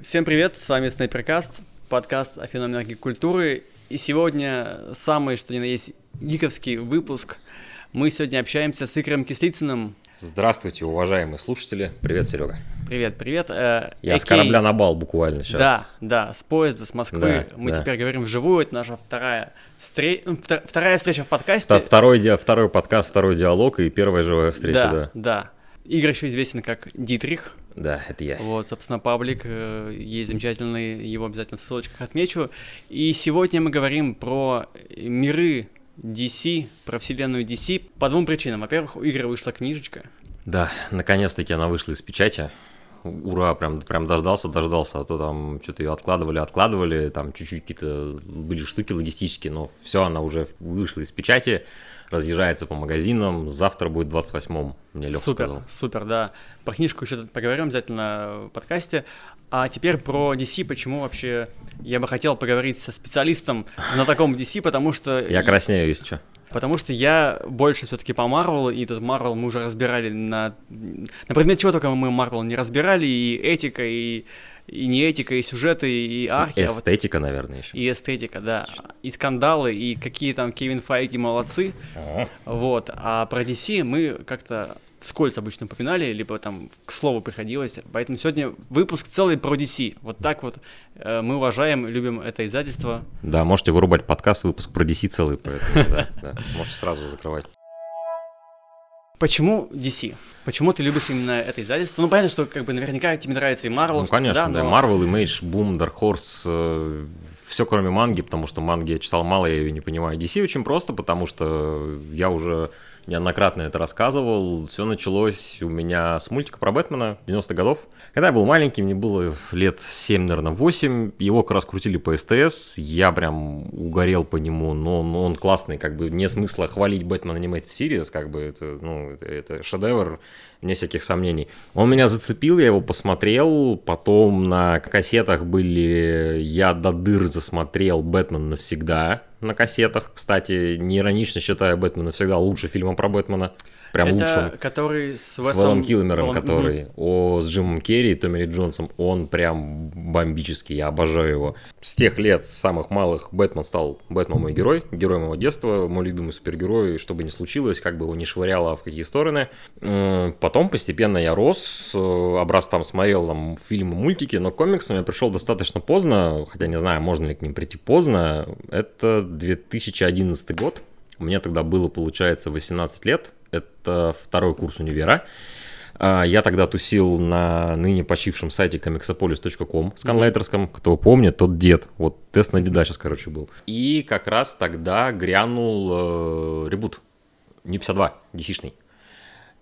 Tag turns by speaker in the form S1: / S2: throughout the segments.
S1: Всем привет, с вами Снайперкаст, подкаст о феноменах гик-культуры. И сегодня самый, что ни на есть, гиковский выпуск. Мы сегодня общаемся с Игорем Кислицыным.
S2: Здравствуйте, уважаемые слушатели. Привет, Серега.
S1: Привет, привет. Э,
S2: Я с корабля на бал буквально сейчас.
S1: Да, да, с поезда, с Москвы.
S2: Да,
S1: Мы
S2: да.
S1: теперь говорим вживую, это наша вторая, встре- ну, втор- вторая встреча в подкасте.
S2: Вта- Второй, ди- второй подкаст, второй диалог и первая живая встреча,
S1: да,
S2: да.
S1: да. Игорь еще известен как Дитрих.
S2: Да, это я.
S1: Вот, собственно, паблик э, есть замечательный, его обязательно в ссылочках отмечу. И сегодня мы говорим про миры DC, про вселенную DC по двум причинам. Во-первых, у Игоря вышла книжечка.
S2: Да, наконец-таки она вышла из печати. Ура, прям, прям дождался, дождался, а то там что-то ее откладывали, откладывали, там чуть-чуть какие-то были штуки логистические, но все, она уже вышла из печати, разъезжается по магазинам, завтра будет 28-м, мне Леха
S1: супер,
S2: сказал.
S1: супер, да. Про книжку еще поговорим обязательно в подкасте. А теперь про DC, почему вообще я бы хотел поговорить со специалистом на таком DC, потому что...
S2: Я краснею, если что.
S1: Потому что я больше все-таки по Марвелу, и тут Марвел мы уже разбирали на... На предмет чего только мы Марвел не разбирали, и этика, и, и не этика, и сюжеты, и арки. а вот-
S2: Эстетика, наверное, еще.
S1: И эстетика, да. И скандалы, и какие там Кевин Файки молодцы. Вот. А про DC мы как-то вскользь обычно упоминали, либо там к слову приходилось. Поэтому сегодня выпуск целый про DC. Вот так вот э, мы уважаем, любим это издательство.
S2: Да, можете вырубать подкаст, выпуск про DC целый, поэтому, да, да, можете сразу закрывать.
S1: Почему DC? Почему ты любишь именно это издательство? Ну, понятно, что как бы наверняка тебе нравится и Marvel.
S2: Ну, конечно, да,
S1: но-
S2: Marvel, Image, Boom, Dark Horse, все кроме манги, потому что манги я читал мало, я ее не понимаю. DC очень просто, потому что я уже неоднократно это рассказывал. Все началось у меня с мультика про Бэтмена 90-х годов. Когда я был маленький, мне было лет 7, наверное, 8, его как раз крутили по СТС, я прям угорел по нему, но он, он классный, как бы не смысла хвалить Бэтмен Animated Series, как бы это, ну, это, это шедевр, вне всяких сомнений. Он меня зацепил, я его посмотрел, потом на кассетах были, я до дыр засмотрел «Бэтмен навсегда» на кассетах, кстати, не иронично считаю «Бэтмен навсегда» лучше фильма про Бэтмена, прям
S1: это
S2: лучшим.
S1: который с
S2: С
S1: Весом...
S2: Вэлом Килмером,
S1: Вэлом-
S2: который о, с Джимом Керри и Томми Ли Джонсом, он прям бомбический, я обожаю его. С тех лет, с самых малых, Бэтмен стал Бэтмен мой герой, герой моего детства, мой любимый супергерой, что бы ни случилось, как бы его ни швыряло в какие стороны. Потом постепенно я рос, э, образ там смотрел там фильмы, мультики, но к комиксам я пришел достаточно поздно, хотя не знаю, можно ли к ним прийти поздно. Это 2011 год, мне тогда было, получается, 18 лет. Это второй курс универа. А, Я тогда тусил на ныне почившем сайте comixopolis.com сканлайтерском. Кто помнит, тот дед. Вот тест на деда сейчас, короче, был. И как раз тогда грянул э, ребут New 52, DC-шный.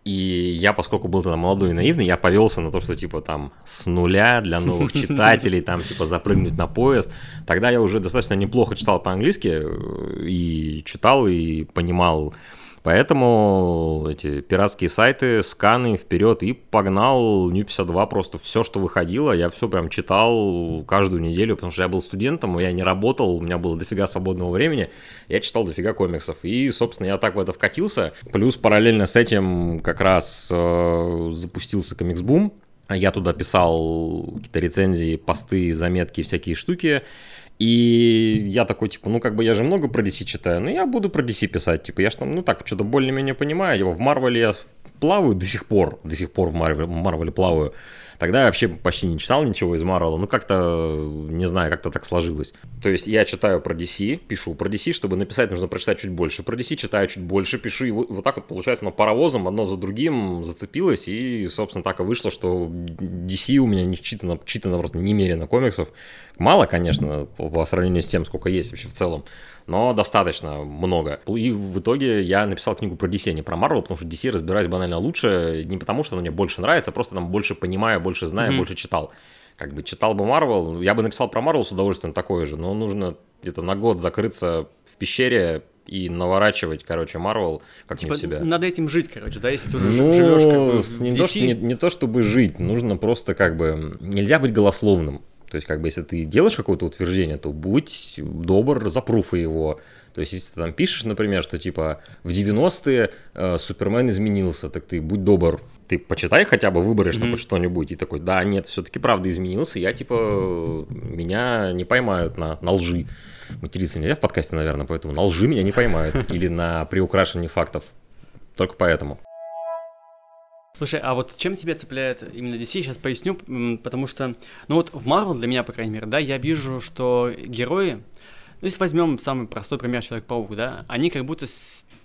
S2: И я, поскольку был тогда молодой и наивный, я повелся на то, что типа там с нуля для новых читателей, там типа запрыгнуть на поезд. Тогда я уже достаточно неплохо читал по-английски э, и читал и понимал. Поэтому эти пиратские сайты, сканы вперед и погнал New 52 просто все, что выходило, я все прям читал каждую неделю, потому что я был студентом, я не работал, у меня было дофига свободного времени, я читал дофига комиксов. И, собственно, я так в это вкатился. Плюс параллельно с этим как раз э, запустился комикс-бум. Я туда писал какие-то рецензии, посты, заметки, всякие штуки. И я такой, типа, ну, как бы я же много про DC читаю, но я буду про DC писать. Типа, я ж там, ну, так, что-то более-менее понимаю. Я в Марвеле я плаваю до сих пор, до сих пор в Марвеле плаваю. Тогда я вообще почти не читал ничего из Марвела, ну как-то, не знаю, как-то так сложилось. То есть я читаю про DC, пишу про DC, чтобы написать, нужно прочитать чуть больше про DC, читаю чуть больше, пишу, и вот, вот так вот получается, но паровозом одно за другим зацепилось, и, собственно, так и вышло, что DC у меня не читано, читано просто немерено комиксов. Мало, конечно, по, по сравнению с тем, сколько есть вообще в целом, но достаточно много. И в итоге я написал книгу про DC, а не про Marvel, потому что DC разбираюсь банально лучше, не потому что она мне больше нравится, а просто там больше понимаю, больше знаю,
S1: Мгм.
S2: больше читал. Как бы читал бы Marvel, я бы написал про Marvel с удовольствием такое же, но нужно где-то на год закрыться в пещере и наворачивать, короче, Marvel как
S1: Типа,
S2: не в себя.
S1: надо этим жить, короче, да, если ты уже
S2: Ну,
S1: живешь как бы в
S2: не, то, что,
S1: DC.
S2: не, не то чтобы жить, нужно просто как бы... Нельзя быть голословным. То есть, как бы, если ты делаешь какое-то утверждение, то будь добр, запруфай его. То есть, если ты там пишешь, например, что типа в 90-е э, Супермен изменился, так ты будь добр, ты почитай хотя бы, выборешь mm-hmm. что-нибудь, и такой, да, нет, все-таки правда изменился, я типа, меня не поймают на, на лжи. Материться нельзя в подкасте, наверное, поэтому на лжи меня не поймают. Или на приукрашивании фактов. Только поэтому.
S1: Слушай, а вот чем тебя цепляет именно DC, сейчас поясню, потому что, ну вот в Marvel для меня, по крайней мере, да, я вижу, что герои, ну если возьмем самый простой пример Человек-паук, да, они как будто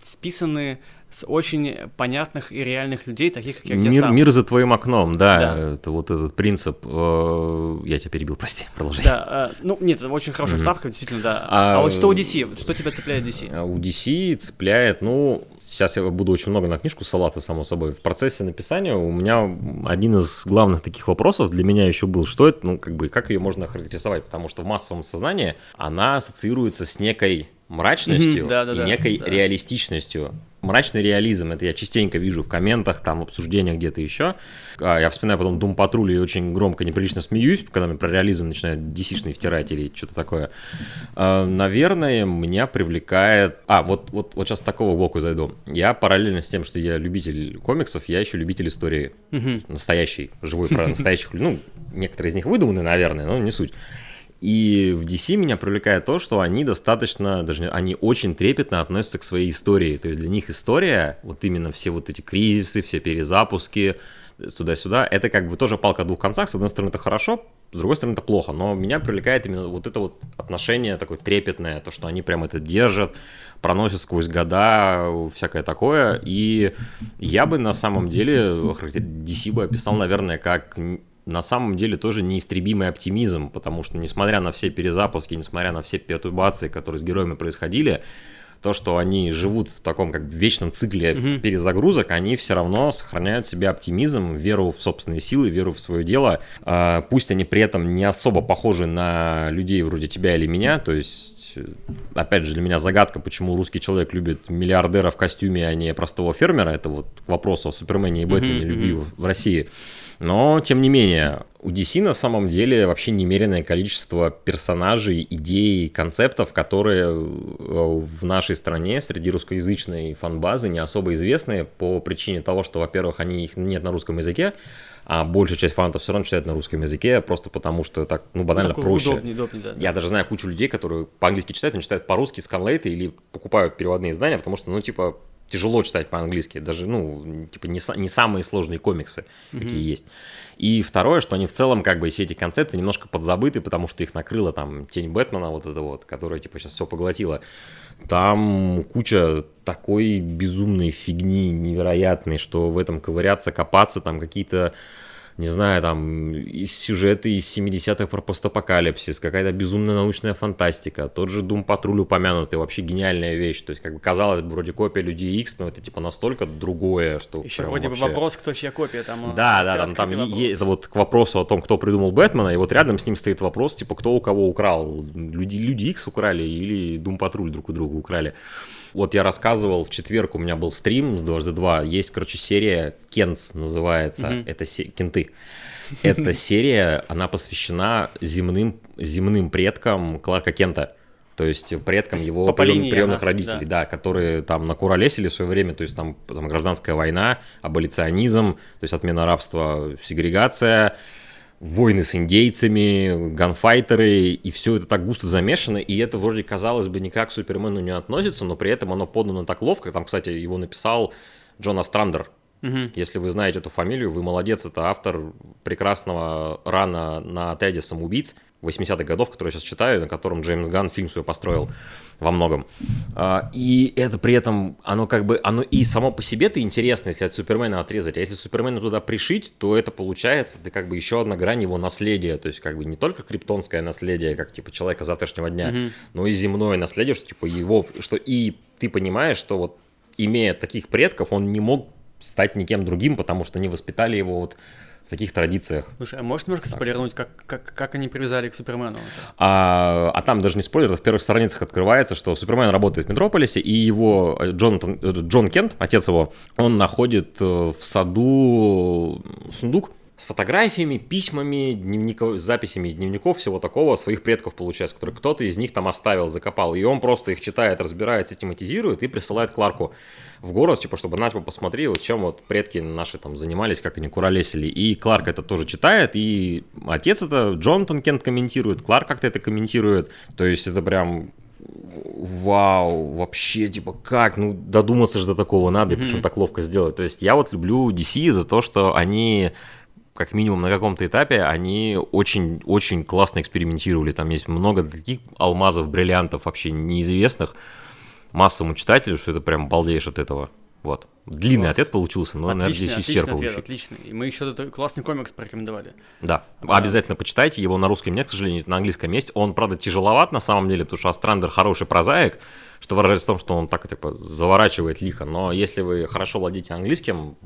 S1: списаны с очень понятных и реальных людей, таких как
S2: мир,
S1: я сам.
S2: Мир за твоим окном, да, да. это вот этот принцип. Э, я тебя перебил, прости, продолжай.
S1: Да, э, ну нет, это очень хорошая mm-hmm. ставка, действительно, да. А, а вот что у DC, что тебя цепляет DC?
S2: А у DC цепляет, ну, сейчас я буду очень много на книжку ссылаться, само собой. В процессе написания у меня один из главных таких вопросов для меня еще был, что это, ну, как бы, как ее можно характеризовать, потому что в массовом сознании она ассоциируется с некой мрачностью mm-hmm, да, да, и да, некой да. реалистичностью мрачный реализм, это я частенько вижу в комментах, там, в обсуждениях где-то еще. А, я вспоминаю потом Дум Патруль и очень громко, неприлично смеюсь, когда мне про реализм начинают dc втирать или что-то такое. А, наверное, меня привлекает... А, вот, вот, вот сейчас с такого блока зайду. Я параллельно с тем, что я любитель комиксов, я еще любитель истории. Настоящий, живой, про настоящих... Ну, некоторые из них выдуманы, наверное, но не суть. И в DC меня привлекает то, что они достаточно, даже они очень трепетно относятся к своей истории. То есть для них история, вот именно все вот эти кризисы, все перезапуски, туда-сюда, это как бы тоже палка о двух концах. С одной стороны, это хорошо, с другой стороны, это плохо. Но меня привлекает именно вот это вот отношение такое трепетное, то, что они прям это держат, проносят сквозь года, всякое такое. И я бы на самом деле DC бы описал, наверное, как на самом деле тоже неистребимый оптимизм, потому что несмотря на все перезапуски, несмотря на все переатубации, которые с героями происходили, то, что они живут в таком как вечном цикле mm-hmm. перезагрузок, они все равно сохраняют в себе оптимизм, веру в собственные силы, веру в свое дело. А, пусть они при этом не особо похожи на людей вроде тебя или меня, то есть опять же, для меня загадка, почему русский человек любит миллиардера в костюме, а не простого фермера. Это вот к вопросу о Супермене и Бэтмене mm-hmm, любви mm-hmm. в России. Но, тем не менее, у DC на самом деле вообще немеренное количество персонажей, идей, концептов, которые э, в нашей стране среди русскоязычной фанбазы не особо известны по причине того, что, во-первых, они их нет на русском языке, а большая часть фанатов все равно читает на русском языке, просто потому что так, ну, банально ну, проще. Удобнее, удобнее, да, Я даже знаю кучу людей, которые по-английски читают, они читают по-русски сканлейты или покупают переводные издания, потому что, ну, типа, тяжело читать по-английски, даже, ну, типа, не, не самые сложные комиксы, mm-hmm. какие есть. И второе, что они в целом, как бы, все эти концепты немножко подзабыты, потому что их накрыла там тень Бэтмена, вот это вот, которая, типа, сейчас все поглотила. Там куча такой безумной фигни невероятной, что в этом ковыряться, копаться, там какие-то не знаю, там, сюжеты из 70-х про постапокалипсис, какая-то безумная научная фантастика, тот же Doom Patrol упомянутый, вообще гениальная вещь, то есть, как бы, казалось бы, вроде копия Людей X, но это, типа, настолько другое, что
S1: Еще вроде вообще... бы вопрос, кто чья копия, там...
S2: Э, да, да, там, там есть, вот к вопросу о том, кто придумал Бэтмена, и вот рядом с ним стоит вопрос, типа, кто у кого украл, Люди, Люди X украли или Doom Patrol друг у друга украли. Вот я рассказывал, в четверг у меня был стрим с дважды два. Есть, короче, серия Кенс называется. Mm-hmm. Это се- кенты. Эта серия, она посвящена земным, земным предкам Кларка Кента. То есть предкам есть его прием, приемных она, родителей, да. да, которые там накуролесили в свое время, то есть там, там гражданская война, аболиционизм, то есть отмена рабства, сегрегация, войны с индейцами, ганфайтеры, и все это так густо замешано, и это вроде, казалось бы, никак к Супермену не относится, но при этом оно подано так ловко, там, кстати, его написал Джон Астрандер, Угу. Если вы знаете эту фамилию, вы молодец, это автор прекрасного рана на отряде самоубийц. 80-х годов, который я сейчас читаю, на котором Джеймс Ганн фильм свой построил во многом. А, и это при этом, оно как бы, оно и само по себе-то интересно, если от Супермена отрезать, а если Супермена туда пришить, то это получается, это как бы еще одна грань его наследия, то есть как бы не только криптонское наследие, как типа человека завтрашнего дня, mm но и земное наследие, что типа его, что и ты понимаешь, что вот имея таких предков, он не мог стать никем другим, потому что они воспитали его вот в таких традициях.
S1: Слушай, а можешь немножко так. спойлернуть, как, как, как они привязали к Супермену?
S2: А, а там даже не спойлер, в первых страницах открывается, что Супермен работает в Метрополисе, и его э, Джонатан, э, Джон Кент, отец его, он находит э, в саду сундук, с фотографиями, письмами, дневников, записями из дневников, всего такого своих предков, получается, которые кто-то из них там оставил, закопал. И он просто их читает, разбирает, систематизирует и присылает Кларку в город, типа, чтобы Надь посмотри, вот чем вот предки наши там занимались, как они куролесили. И Кларк это тоже читает, и отец это, Джонатан Кент комментирует, Кларк как-то это комментирует. То есть это прям вау, вообще, типа, как, ну, додуматься же до такого надо, mm-hmm. причем так ловко сделать. То есть я вот люблю DC за то, что они как минимум на каком-то этапе они очень-очень классно экспериментировали. Там есть много таких алмазов, бриллиантов вообще неизвестных массовому читателю, что это прям балдеешь от этого. Вот. Длинный Класс. ответ получился, но,
S1: отличный, наверное, здесь исчерпывающий. Ответ, отличный. И мы еще этот классный комикс порекомендовали.
S2: Да. да. Обязательно почитайте. Его на русском нет, к сожалению, на английском есть. Он, правда, тяжеловат на самом деле, потому что Астрандер хороший прозаик, что выражается в том, что он так типа заворачивает лихо. Но если вы хорошо владеете английским,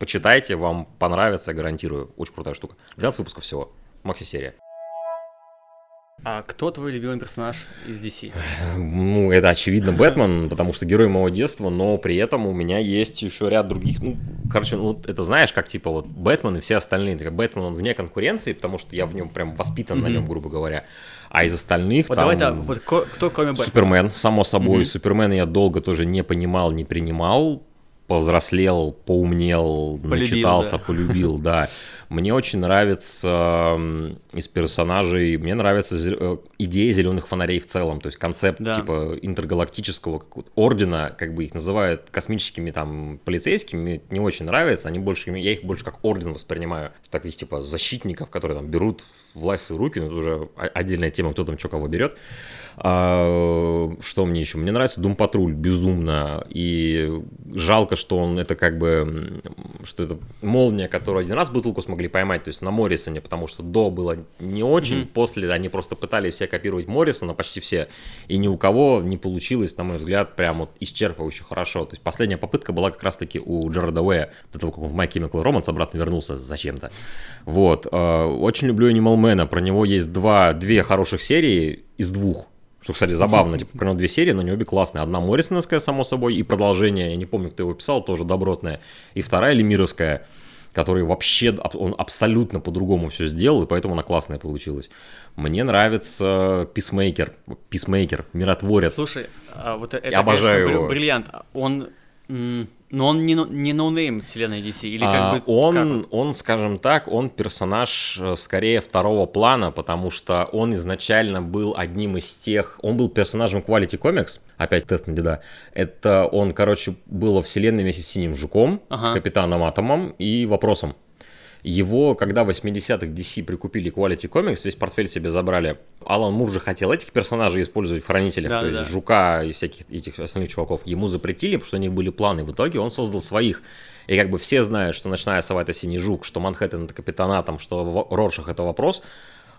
S2: Почитайте, вам понравится, гарантирую. Очень крутая штука. 12 выпусков всего. Макси-серия.
S1: А кто твой любимый персонаж из DC?
S2: Ну, это очевидно Бэтмен, потому что герой моего детства, но при этом у меня есть еще ряд других. Ну, короче, ну, это знаешь, как типа вот Бэтмен и все остальные. Так, Бэтмен он вне конкуренции, потому что я в нем прям воспитан mm-hmm. на нем, грубо говоря. А из остальных
S1: вот
S2: там...
S1: Давай так, вот кто, кроме Бэтмена?
S2: Супермен, само собой. Mm-hmm. Супермена я долго тоже не понимал, не принимал повзрослел, поумнел, полюбил, начитался, да. полюбил, да. Мне очень нравится из персонажей, мне нравится э, идея зеленых фонарей в целом, то есть концепт да. типа интергалактического ордена, как бы их называют космическими там полицейскими, мне не очень нравится, они больше, я их больше как орден воспринимаю, таких типа защитников, которые там берут власть в свои руки, но это уже отдельная тема, кто там что кого берет. А, что мне еще? Мне нравится Дум Патруль безумно. И жалко, что он это как бы, что это молния, которую один раз бутылку смогли поймать, то есть на Моррисоне, потому что до было не очень, mm-hmm. после они просто пытались все копировать Моррисона, почти все, и ни у кого не получилось, на мой взгляд, прям вот исчерпывающе хорошо. То есть последняя попытка была как раз-таки у Джареда Уэя, до того, как он в My Chemical Romance обратно вернулся зачем-то. Вот. А, очень люблю Animal Man, про него есть два, две хороших серии из двух, что, кстати, забавно, типа, про две серии, но не обе классные. Одна Моррисоновская, само собой, и продолжение, я не помню, кто его писал, тоже добротная. И вторая Лемировская, который вообще, он абсолютно по-другому все сделал, и поэтому она классная получилась. Мне нравится Peacemaker, Peacemaker, Миротворец.
S1: Слушай, а вот это, я обожаю конечно, его. бриллиант. Он но он не, не no-name вселенной DC, или как а, бы...
S2: Он, как? он, скажем так, он персонаж э, скорее второго плана, потому что он изначально был одним из тех... Он был персонажем Quality Comics, опять тест на деда. Это он, короче, был во вселенной вместе с Синим Жуком, ага. Капитаном Атомом и Вопросом. Его, когда в 80-х DC прикупили Quality Comics, весь портфель себе забрали. Алан Мур же хотел этих персонажей использовать в Хранителях, да, то есть да. Жука и всяких этих остальных чуваков. Ему запретили, потому что у них были планы. В итоге он создал своих. И как бы все знают, что Ночная сова это Синий Жук, что Манхэттен это Капитанатом, что Роршах это вопрос.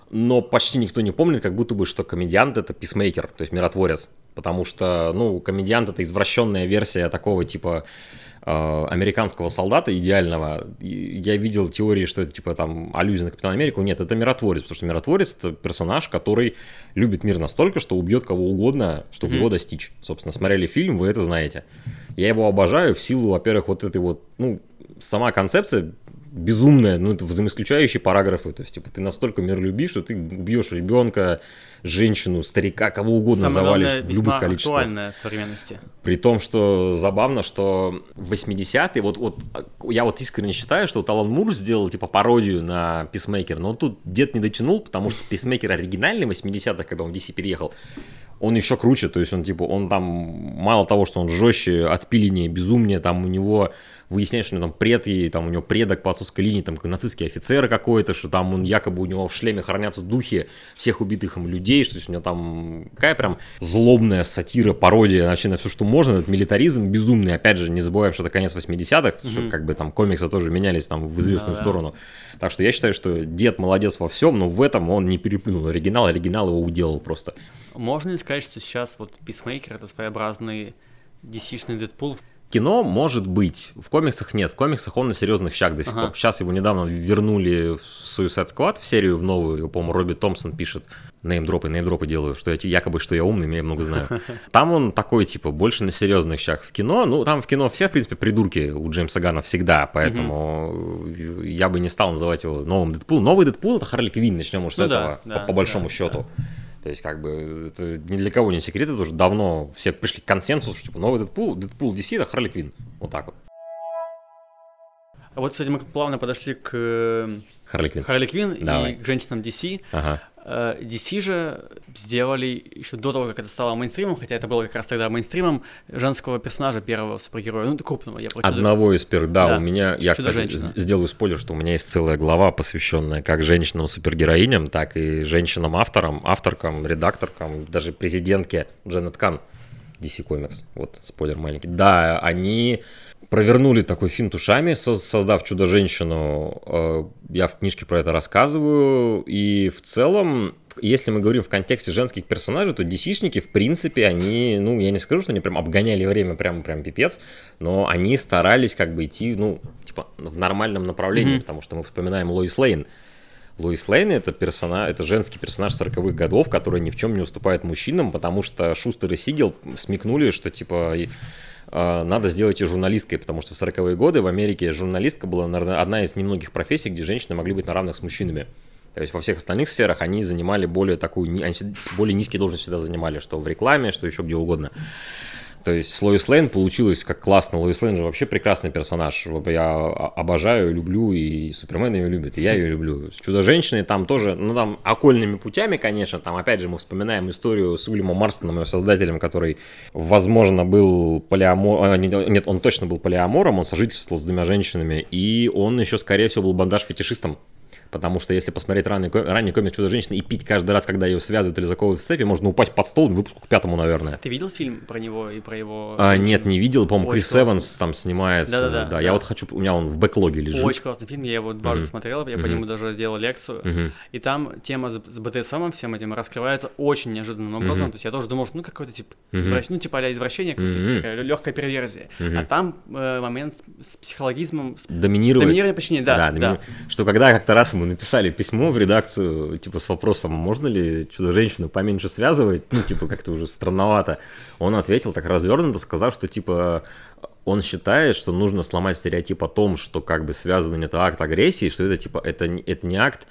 S2: Но почти никто не помнит, как будто бы, что комедиант это писмейкер, то есть миротворец. Потому что, ну, комедиант это извращенная версия такого типа американского солдата идеального, я видел теории, что это типа там аллюзия на Капитана Америку. Нет, это миротворец, потому что миротворец это персонаж, который любит мир настолько, что убьет кого угодно, чтобы mm-hmm. его достичь. Собственно, смотрели фильм, вы это знаете. Я его обожаю в силу, во-первых, вот этой вот, ну, сама концепция безумная, ну, это взаимоисключающие параграфы. То есть, типа, ты настолько миролюбив, что ты убьешь ребенка, женщину, старика, кого угодно Самое завалишь главное, в любых количествах.
S1: актуальное в современности.
S2: При том, что забавно, что в 80-е, вот, вот я вот искренне считаю, что вот Алан Мур сделал, типа, пародию на Писмейкер, но тут дед не дотянул, потому что Писмейкер оригинальный в 80-х, когда он в DC переехал, он еще круче, то есть он, типа, он там, мало того, что он жестче, отпиленнее, безумнее, там у него выясняешь, что у него там пред, и там у него предок по отцовской линии, там нацистский офицер какой-то, что там он якобы у него в шлеме хранятся духи всех убитых им людей, что есть у него там какая прям злобная сатира, пародия вообще на все, что можно, этот милитаризм безумный, опять же, не забываем, что это конец 80-х, mm-hmm. как бы там комиксы тоже менялись там в известную да, сторону. Так что я считаю, что дед молодец во всем, но в этом он не переплюнул оригинал, оригинал его уделал просто.
S1: Можно ли сказать, что сейчас вот Писмейкер это своеобразный DC-шный Дэдпул
S2: кино может быть, в комиксах нет, в комиксах он на серьезных щах до сих ага. пор. Сейчас его недавно вернули в Suicide Squad в серию в новую, его, по-моему, Робби Томпсон пишет. неймдропы, неймдропы делаю, что я якобы, что я умный, я много знаю. Там он такой, типа, больше на серьезных щах. В кино, ну, там в кино все, в принципе, придурки у Джеймса Гана всегда, поэтому я бы не стал называть его новым Дэдпулом. Новый Дэдпул — это Харли Квинн, начнем уж с
S1: Ну
S2: этого,
S1: да, да,
S2: по, по большому
S1: да,
S2: счету. То есть, как бы, это ни для кого не секрет, это уже давно все пришли к консенсусу, что, типа, новый Дэдпул, Дэдпул DC — это Харли Квинн. Вот так вот.
S1: А вот, кстати, мы плавно подошли к э,
S2: Харли Квинн.
S1: Харли Квинн и к женщинам DC.
S2: Ага.
S1: Э, DC же сделали еще до того, как это стало мейнстримом, хотя это было как раз тогда мейнстримом, женского персонажа, первого супергероя, ну, крупного, я про чудо-
S2: Одного из первых, да,
S1: Да.
S2: у меня, я, кстати, сделаю спойлер, что у меня есть целая глава, посвященная как женщинам-супергероиням, так и женщинам-авторам, авторкам, редакторкам, даже президентке Дженнет Кан DC Comics. Вот, спойлер маленький. Да, они провернули такой финт ушами, со- создав Чудо-женщину. Э, Я в книжке про это рассказываю. И в целом, если мы говорим в контексте женских персонажей, то DC-шники, в принципе, они, ну, я не скажу, что они прям обгоняли время прям, прям пипец, но они старались как бы идти, ну, типа, в нормальном направлении,
S1: Мгм.
S2: потому что мы вспоминаем Лоис Лейн. Лоис Лейн это персонаж, это женский персонаж 40-х годов, который ни в чем не уступает мужчинам, потому что Шустер и Сигел смекнули, что типа надо сделать ее журналисткой, потому что в 40-е годы в Америке журналистка была, наверное, одна из немногих профессий, где женщины могли быть на равных с мужчинами. То есть во всех остальных сферах они занимали более такую, ни- они более низкие должности всегда занимали, что в рекламе, что еще где угодно. То есть Лоис Лейн получилось как классно. Лоис Лейн же вообще прекрасный персонаж. Я обожаю, люблю, и Супермен ее любит, и я ее люблю. С Чудо-женщиной там тоже, ну там окольными путями, конечно, там опять же мы вспоминаем историю с Уильямом Марстоном, ее создателем, который, возможно, был полиамор... а, не- Нет, он точно был полиамором, он сожительствовал с двумя женщинами, и он еще, скорее всего, был бандаж-фетишистом. Потому что если посмотреть ранний, ранний комикс Чудо-женщины и пить каждый раз, когда ее связывают или заковывают в цепи, можно упасть под стол к выпуску к пятому, наверное.
S1: Ты видел фильм про него и про его...
S2: А, нет, не видел, по-моему, Крис
S1: классно.
S2: Эванс там снимается.
S1: Да-да-да,
S2: да, я
S1: да.
S2: вот хочу, у меня он в бэклоге лежит.
S1: Очень классный фильм, я его дважды
S2: Мгм.
S1: смотрел, я по
S2: Мгм.
S1: нему даже делал лекцию.
S2: Мгм.
S1: И там тема с, БДСМом всем этим раскрывается очень неожиданным образом.
S2: Мгм.
S1: То есть я тоже думал, что ну какой-то типа,
S2: Мгм.
S1: извращ- ну типа а извращение,
S2: Мгм.
S1: такая легкая перверзия.
S2: Мгм.
S1: А там э, момент с психологизмом, с
S2: Доминировать.
S1: доминирование подчинения, да, да.
S2: домини- Что когда как-то раз ему написали письмо в редакцию, типа, с вопросом, можно ли чудо-женщину поменьше связывать, ну, типа, как-то уже странновато, он ответил так развернуто, сказав, что, типа, он считает, что нужно сломать стереотип о том, что, как бы, связывание – это акт агрессии, что это, типа, это, это не акт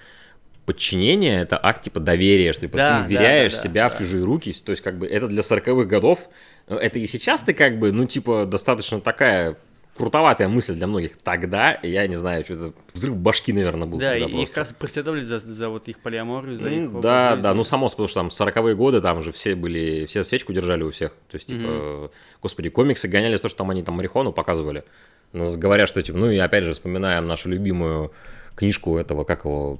S2: подчинения, это акт, типа, доверия, что, типа,
S1: Да,
S2: ты вверяешь
S1: да, да,
S2: себя
S1: да.
S2: в чужие руки, то есть, как бы, это для 40-х годов, это и сейчас ты, как бы, ну, типа, достаточно такая крутоватая мысль для многих. Тогда, я не знаю, что-то взрыв башки, наверное, был
S1: Да, и
S2: тогда
S1: их
S2: просто.
S1: как раз преследовали за, за вот их полиаморию, за
S2: М,
S1: их
S2: Да,
S1: жизни.
S2: да, ну само, потому что там 40-е годы, там же все были, все свечку держали у всех. То есть, типа, господи, комиксы гоняли то, что там они там марихуану показывали. Говорят, что, типа, ну и опять же вспоминаем нашу любимую книжку этого, как его,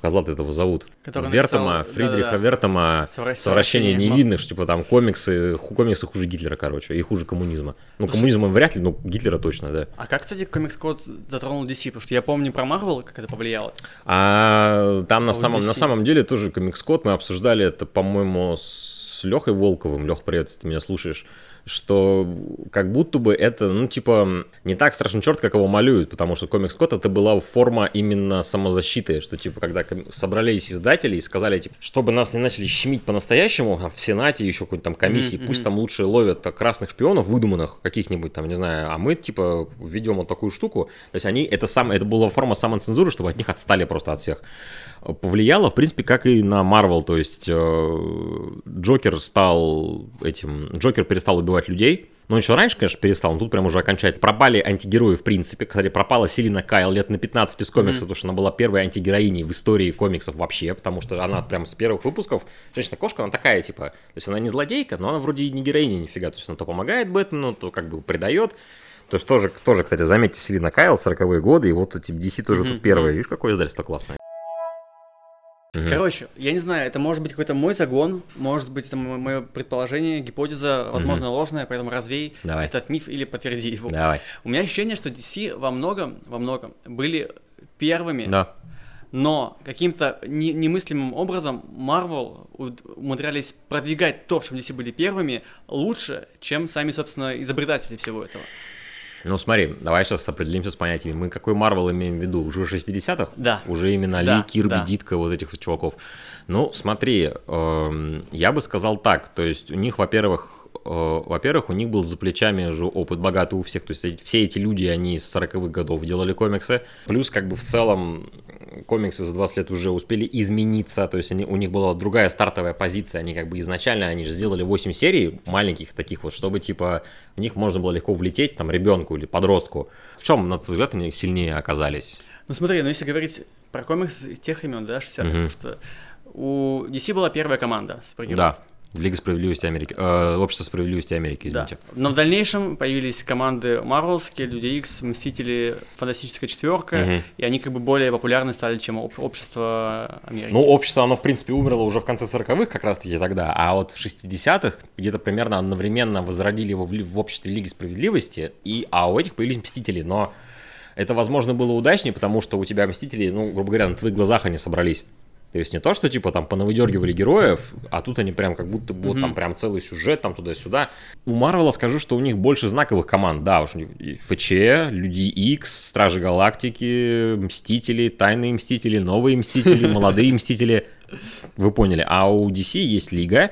S2: козла этого зовут?
S1: Который
S2: Вертома,
S1: написал-
S2: Фридриха
S1: да-да-да,
S2: Вертома,
S1: с- совра-
S2: «Совращение невинных», что, типа, там комиксы, комиксы хуже Гитлера, короче, и хуже коммунизма. Ну,
S1: Слушай-
S2: коммунизма вряд ли, но Гитлера точно, да.
S1: А как, кстати, комикс код затронул DC? Потому что я помню про Marvel, как это повлияло.
S2: А там на самом, на самом деле тоже комикс код мы обсуждали это, по-моему, с Лехой Волковым. Лех, привет, если ты меня слушаешь. Что как будто бы это, ну, типа, не так страшный черт, как его малюют, потому что комикс код это была форма именно самозащиты, что, типа, когда собрались издатели и сказали, типа, чтобы нас не начали щемить по-настоящему, а в Сенате еще какой-нибудь там комиссии,
S1: Мгм,
S2: пусть там лучше ловят а, красных шпионов выдуманных, каких-нибудь там, не знаю, а мы, типа, введем вот такую штуку. То есть они, это, сам, это была форма самоцензуры, чтобы от них отстали просто от всех повлияло, в принципе, как и на Марвел. То есть э, Джокер стал этим... Джокер перестал убивать людей. Ну, еще раньше, конечно, перестал, но тут прям уже окончательно. Пропали антигерои, в принципе. Кстати, пропала Селина Кайл лет на 15 из комикса,
S1: Мгм.
S2: потому что она была первой антигероиней в истории комиксов вообще, потому что она прям с первых выпусков, женщина-кошка, она такая, типа, то есть она не злодейка, но она вроде и не героиня нифига, то есть она то помогает Бэтмену, то как бы предает. То есть тоже, тоже, кстати, заметьте, Селина Кайл, 40-е годы, и вот эти DC тоже
S1: Мгм,
S2: тут
S1: мгм.
S2: Видишь, какое издательство классное. Мгм.
S1: Короче, я не знаю, это может быть какой-то мой загон, может быть, это мое предположение, гипотеза, возможно, ложная, поэтому развей
S2: Давай.
S1: этот миф или подтверди его.
S2: Давай.
S1: У меня ощущение, что DC во многом, во многом были первыми,
S2: Да.
S1: но каким-то не- немыслимым образом Marvel умудрялись продвигать то, в чем DC были первыми, лучше, чем сами, собственно, изобретатели всего этого.
S2: Ну смотри, давай сейчас определимся с понятиями. Мы какой Марвел имеем в виду? Уже 60-х?
S1: Да.
S2: Уже именно
S1: Да,
S2: Ли, Кирби,
S1: да.
S2: Дитка, вот этих вот чуваков. Ну, смотри, эм, я бы сказал так. То есть у них, во-первых, э, во-первых, у них был за плечами же опыт богатый у всех. То есть все эти люди, они с 40-х годов делали комиксы. Плюс, как бы в целом, комиксы за 20 лет уже успели измениться. То есть они, у них была другая стартовая позиция. Они как бы изначально, они же сделали 8 серий маленьких таких вот, чтобы типа в них можно было легко влететь, там, ребенку или подростку. В чем, на твой взгляд, они сильнее оказались?
S1: Ну смотри, ну если говорить про комикс тех имен, да, 60-х,
S2: Мгм.
S1: потому что у DC была первая команда супергероев.
S2: Да, Лига справедливости Америки, э, Общество справедливости Америки,
S1: Да.
S2: извините.
S1: Но в дальнейшем появились команды Марвелские, Люди Икс, Мстители, Фантастическая четверка,
S2: Мгм.
S1: и они как бы более популярны стали, чем об- Общество Америки.
S2: Ну, общество, оно, в принципе, умерло уже в конце 40-х как раз-таки тогда, а вот в 60-х где-то примерно одновременно возродили его в, в обществе Лиги Справедливости, и, а у этих появились Мстители, но это, возможно, было удачнее, потому что у тебя Мстители, ну, грубо говоря, на твоих глазах они собрались. То есть не то, что типа там понавыдергивали героев, а тут они прям как будто бы вот
S1: Мгм.
S2: там прям целый сюжет там туда-сюда. У Марвела скажу, что у них больше знаковых команд. Да, уж у них ФЧ, Люди Икс, Стражи Галактики, Мстители, Тайные Мстители, Новые Мстители, Молодые Мстители. Вы поняли. А у DC есть Лига,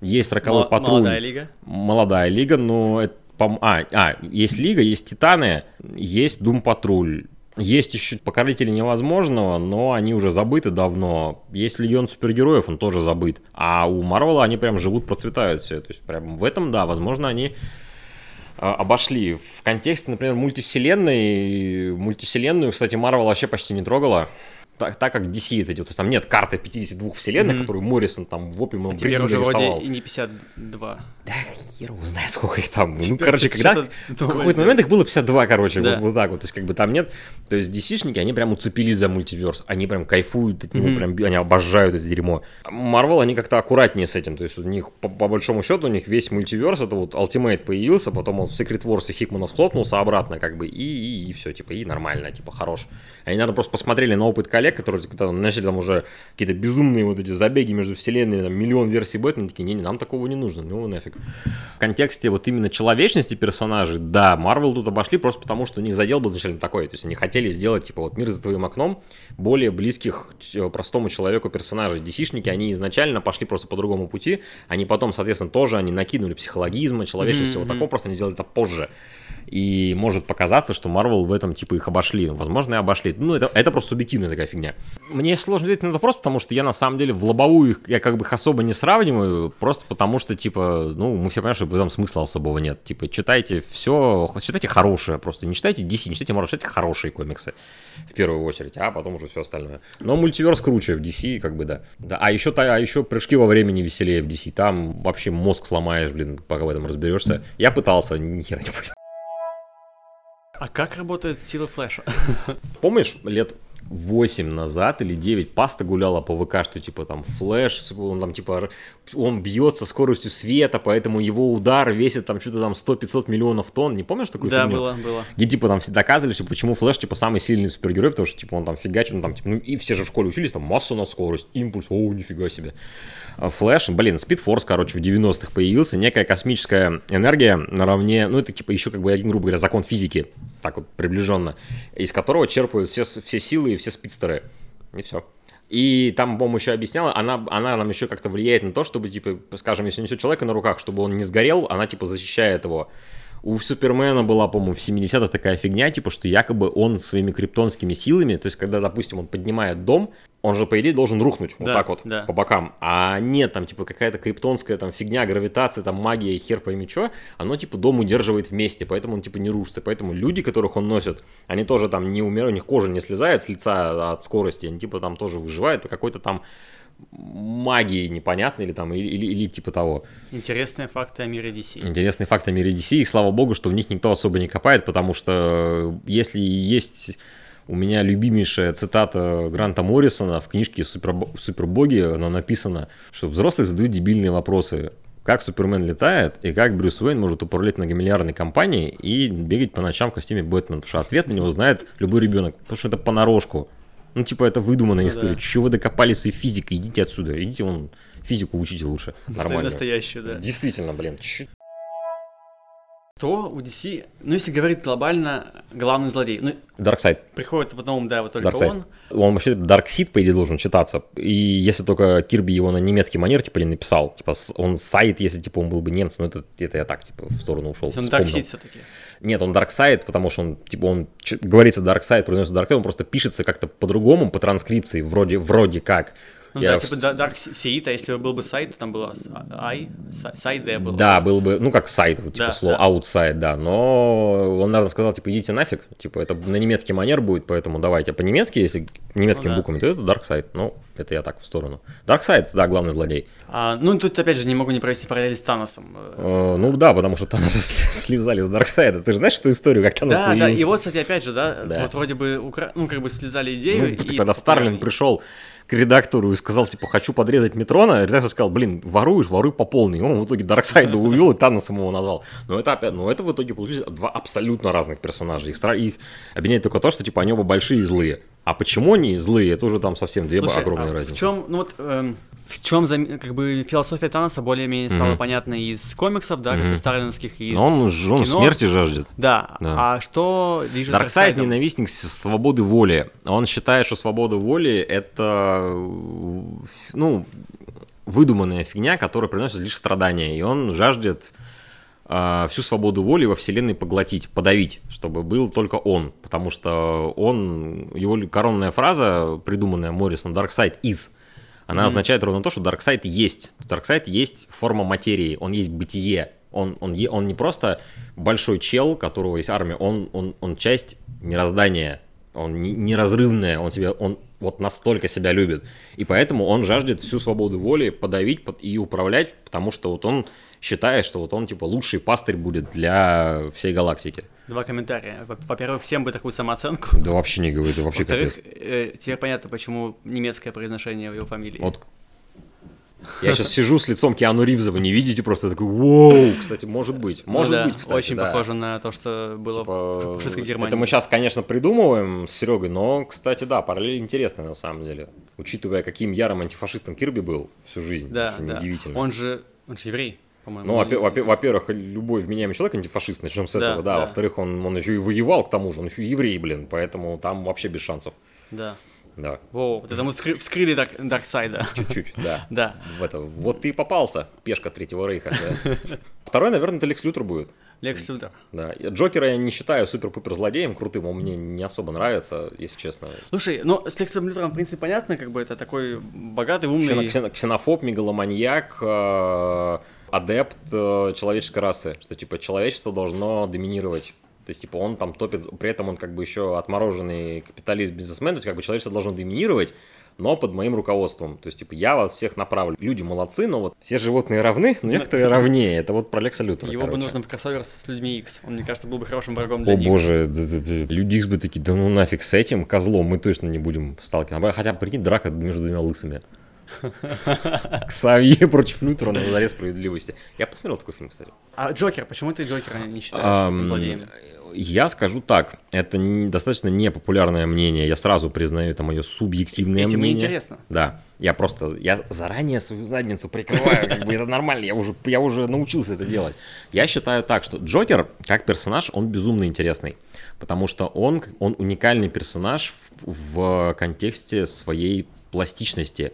S2: есть Роковой
S1: Мол-
S2: Патруль.
S1: Молодая лига.
S2: Молодая Лига, но это... пом- А, а, есть Лига, есть Титаны, есть Дум Патруль. Есть еще Покорители Невозможного, но они уже забыты давно. Есть Легион Супергероев, он тоже забыт. А у Марвела они прям живут, процветают все. То есть прям в этом, да, возможно, они а, обошли. В контексте, например, мультивселенной, мультивселенную, кстати, Марвел вообще почти не трогала. Так, так как DC это идет. То есть там нет карты 52 вселенных,
S1: Мгм.
S2: которую Моррисон там в опиумном
S1: А теперь уже вроде и не 52.
S2: Да хер его знает, сколько их там. Ну,
S1: Теперь
S2: короче,
S1: что-то
S2: когда... В какой-то момент их было 52, короче,
S1: Да.
S2: вот, вот так вот. То есть, как бы там нет... То есть, DC-шники, они прям уцепились за мультиверс. Они прям кайфуют от него,
S1: Мгм.
S2: прям они обожают это дерьмо. Марвел, они как-то аккуратнее с этим. То есть, у них, по, по большому счету, у них весь мультиверс, это вот Ultimate появился, потом он в Secret Wars и Хикмана схлопнулся обратно, как бы, и, и, все, типа, и нормально, типа, хорош. Они, наверное, просто посмотрели на опыт коллег, которые когда начали там уже какие-то безумные вот эти забеги между вселенными, там, миллион версий Бэтмена, такие, не-не, нам такого не нужно, ну нафиг. В контексте вот именно человечности персонажей, да, Марвел тут обошли просто потому, что у них задел был изначально такой, то есть они хотели сделать, типа, вот мир за твоим окном более близких э, простому человеку персонажей. DC-шники, они изначально пошли просто по другому пути, они потом, соответственно, тоже они накинули психологизма, человечности,
S1: Мгм,
S2: вот
S1: мгм.
S2: такого, просто они сделали это позже. И может показаться, что Марвел в этом типа их обошли. Возможно, и обошли. Ну, это, это просто субъективная такая фигня. Мне сложно ответить на этот вопрос, потому что я на самом деле в лобовую их, я как бы их особо не сравниваю, просто потому что, типа, ну, мы все понимаем, что в этом смысла особого нет. Типа, читайте все, читайте хорошее просто. Не читайте DC, не читайте Marvel, читайте хорошие комиксы в первую очередь, а потом уже все остальное. Но мультиверс круче в DC, как бы, да. да а еще, а еще прыжки во времени веселее в DC. Там вообще мозг сломаешь, блин, пока в этом разберешься. Я пытался, ни хера не понял.
S1: А как работает сила флеша?
S2: Помнишь, лет 8 назад или 9 паста гуляла по ВК, что типа там флэш, он там типа он бьет со скоростью света, поэтому его удар весит там что-то там 100-500 миллионов тонн. Не помнишь такую
S1: Да,
S2: фигню?
S1: было, было.
S2: Где типа там все доказывали, что почему Флэш типа самый сильный супергерой, потому что типа он там фигачит, он там типа, ну и все же в школе учились, там масса на скорость, импульс, о, нифига себе. А Флэш, блин, Speed Force, короче, в 90-х появился, некая космическая энергия наравне, ну это типа еще как бы один, грубо говоря, закон физики, так вот приближенно, из которого черпают все, все силы и все спидстеры. И все. И там, по-моему, еще объясняла, она, она нам еще как-то влияет на то, чтобы, типа, скажем, если несет человека на руках, чтобы он не сгорел, она, типа, защищает его. У Супермена была, по-моему, в 70-х такая фигня, типа, что якобы он своими криптонскими силами, то есть, когда, допустим, он поднимает дом, он же, по идее, должен рухнуть вот
S1: Да,
S2: так вот
S1: да.
S2: по бокам. А нет, там, типа, какая-то криптонская там фигня, гравитация, там, магия, хер пойми что, оно, типа, дом удерживает вместе, поэтому он, типа, не рушится. Поэтому люди, которых он носит, они тоже там не умирают, у них кожа не слезает с лица от скорости, они, типа, там тоже выживают по какой-то там магии непонятной или там, или, или, или типа того.
S1: Интересные факты о мире DC.
S2: Интересный факт о мире DC, и слава богу, что в них никто особо не копает, потому что если есть у меня любимейшая цитата Гранта Моррисона в книжке «Супер, Супербоги», она написана, что взрослые задают дебильные вопросы. Как Супермен летает, и как Брюс Уэйн может управлять многомиллиардной компанией и бегать по ночам в костюме Бэтмена, потому что ответ на него знает любой ребенок, потому что это понарошку. Ну, типа, это выдуманная
S1: Ну
S2: история.
S1: да.
S2: Чего вы докопались своей физикой? Идите отсюда. Идите вон физику учите лучше. Нормально.
S1: Настоящую, да.
S2: Действительно, блин. чё-
S1: Кто у DC, ну если говорить глобально, главный злодей? Ну,
S2: Дарксайд.
S1: приходит в одном, да, вот только
S2: Darkseid.
S1: он.
S2: Он вообще Дарксид, по идее, должен читаться. И если только Кирби его на немецкий манер, типа, не написал. Типа, он сайт, если, типа, он был бы немцем, ну, это, это я так, типа, в сторону ушел.
S1: То есть он. Дарксид все-таки.
S2: Нет, он Дарксайд, потому что он, типа, он ч- говорится Дарксайд, произносится Дарксайд, он просто пишется как-то по-другому, по транскрипции, вроде, вроде как.
S1: Ну
S2: Я
S1: да,
S2: в-
S1: типа Сиит, а если бы был бы сайт, то там было с- ай, са- сайт Д было.
S2: Да, был бы, ну, как сайт, вот, типа,
S1: Да,
S2: слово
S1: да.
S2: outside, да, но он, наверное, сказал, типа, идите нафиг, типа, это на немецкий манер будет, поэтому давайте. А по-немецки, если немецкими
S1: Ну да.
S2: буквами, то это Darkseid, ну, это я так в сторону. Darkseid, да, главный злодей.
S1: А, ну тут опять же не могу не провести параллели с Таносом. Э,
S2: ну, да, потому что Таноса слезали с Дарксайда. Ты же знаешь эту историю, как Танос
S1: Да, да,
S2: появился?
S1: и вот, кстати, опять же, да,
S2: Да.
S1: вот вроде бы, укра... ну, как бы слезали идею.
S2: Ну,
S1: и
S2: когда Старлин пришел к редактору и сказал, типа, хочу подрезать Метрона, редактор сказал, блин, воруешь, воруй по полной. Он в итоге Дарксайда увел и Таносом его назвал. Но это опять, ну это в итоге получились два абсолютно разных персонажа. Их, их объединяет только то, что, типа, они оба большие и злые. А почему они злые, это уже там совсем две
S1: Слушай,
S2: огромные
S1: а
S2: разницы.
S1: В чем, ну вот, эм, в чем как бы философия Таноса более-менее стала
S2: Мгм.
S1: понятна из комиксов, да, как-то
S2: Мгм.
S1: сталинских, из
S2: Но он, ж- он
S1: кино.
S2: смерти жаждет.
S1: Да.
S2: Да.
S1: А что движет
S2: Дарксайд ненавистник свободы воли. Он считает, что свобода воли это ну, выдуманная фигня, которая приносит лишь страдания. И он жаждет а, всю свободу воли во вселенной поглотить, подавить, чтобы был только он. Потому что он, его коронная фраза, придуманная Моррисом, Darkseid is, она
S1: Мгм.
S2: означает ровно то, что Дарксайд есть. Дарксайд есть форма материи, он есть бытие. Он, он, он не просто большой чел, у которого есть армия, он, он, он часть мироздания. Он не- неразрывная, он себя, он вот настолько себя любит. И поэтому он жаждет всю свободу воли подавить под- и управлять, потому что вот он считает, что вот он типа лучший пастырь будет для всей галактики.
S1: Два комментария. Во- Во-первых, всем бы такую самооценку.
S2: Да вообще не говорю, это вообще
S1: Во-вторых,
S2: капец.
S1: э, теперь понятно, почему немецкое произношение в его фамилии.
S2: Вот я сейчас сижу с лицом Киану Ривза, вы не видите, просто такой, воу, кстати, может быть,
S1: Ну
S2: может
S1: да,
S2: быть, кстати,
S1: Очень
S2: да.
S1: похоже на то, что было
S2: Типа,
S1: в фашистской Германии.
S2: Это мы сейчас, конечно, придумываем с Серегой, но, кстати, да, параллель интересная на самом деле. Учитывая, каким ярым антифашистом Кирби был всю жизнь.
S1: Да, да.
S2: удивительно.
S1: Он же, он же еврей, по-моему.
S2: Ну,
S1: он
S2: во-
S1: из-
S2: во- во-первых, любой вменяемый человек антифашист, начнем с
S1: Да,
S2: этого, да.
S1: да.
S2: Во-вторых, он, он еще и воевал, к тому же, он еще и еврей, блин, поэтому там вообще без шансов.
S1: Да.
S2: Да,
S1: Воу, вот это мы вскры- вскрыли Дарк, Дарксайда.
S2: чуть-чуть, да.
S1: Да.
S2: В это, вот ты и попался, пешка Третьего Рейха. да. Второй, наверное, это Лекс Лютер будет.
S1: Лекс Лютер.
S2: Да. Джокера я не считаю супер-пупер злодеем крутым, он мне не особо нравится, если честно.
S1: Слушай, ну с Лексом Лютером, в принципе, понятно, как бы это такой богатый, умный.
S2: Ксено- ксено- ксенофоб, мегаломаньяк, э, адепт э, человеческой расы, что типа человечество должно доминировать. То есть, типа, он там топит, при этом он как бы еще отмороженный капиталист-бизнесмен, то есть, как бы человечество должно доминировать, но под моим руководством. То есть, типа, я вас всех направлю. Люди молодцы, но вот все животные равны, но некоторые равнее. Это вот про Лекса Лютера,
S1: Его бы
S2: короче.
S1: нужно в кроссовер с людьми X. Он, мне кажется, был бы хорошим врагом для
S2: О
S1: них.
S2: боже, люди Икс бы такие, да ну нафиг с этим козлом мы точно не будем сталкиваться. Хотя, прикинь, драка между двумя лысыми. Ксавье против Лютера на заре справедливости. Я посмотрел такой фильм, кстати.
S1: А Джокер, почему ты Джокера не считаешь?
S2: Я скажу так, это достаточно непопулярное мнение, я сразу признаю, это мое субъективное
S1: Этим и
S2: мнение.
S1: интересно.
S2: Да, я просто, я заранее свою задницу прикрываю, как бы это нормально, я уже, я уже научился это делать. Я считаю так, что Джокер, как персонаж, он безумно интересный, потому что он, он уникальный персонаж в, в контексте своей пластичности.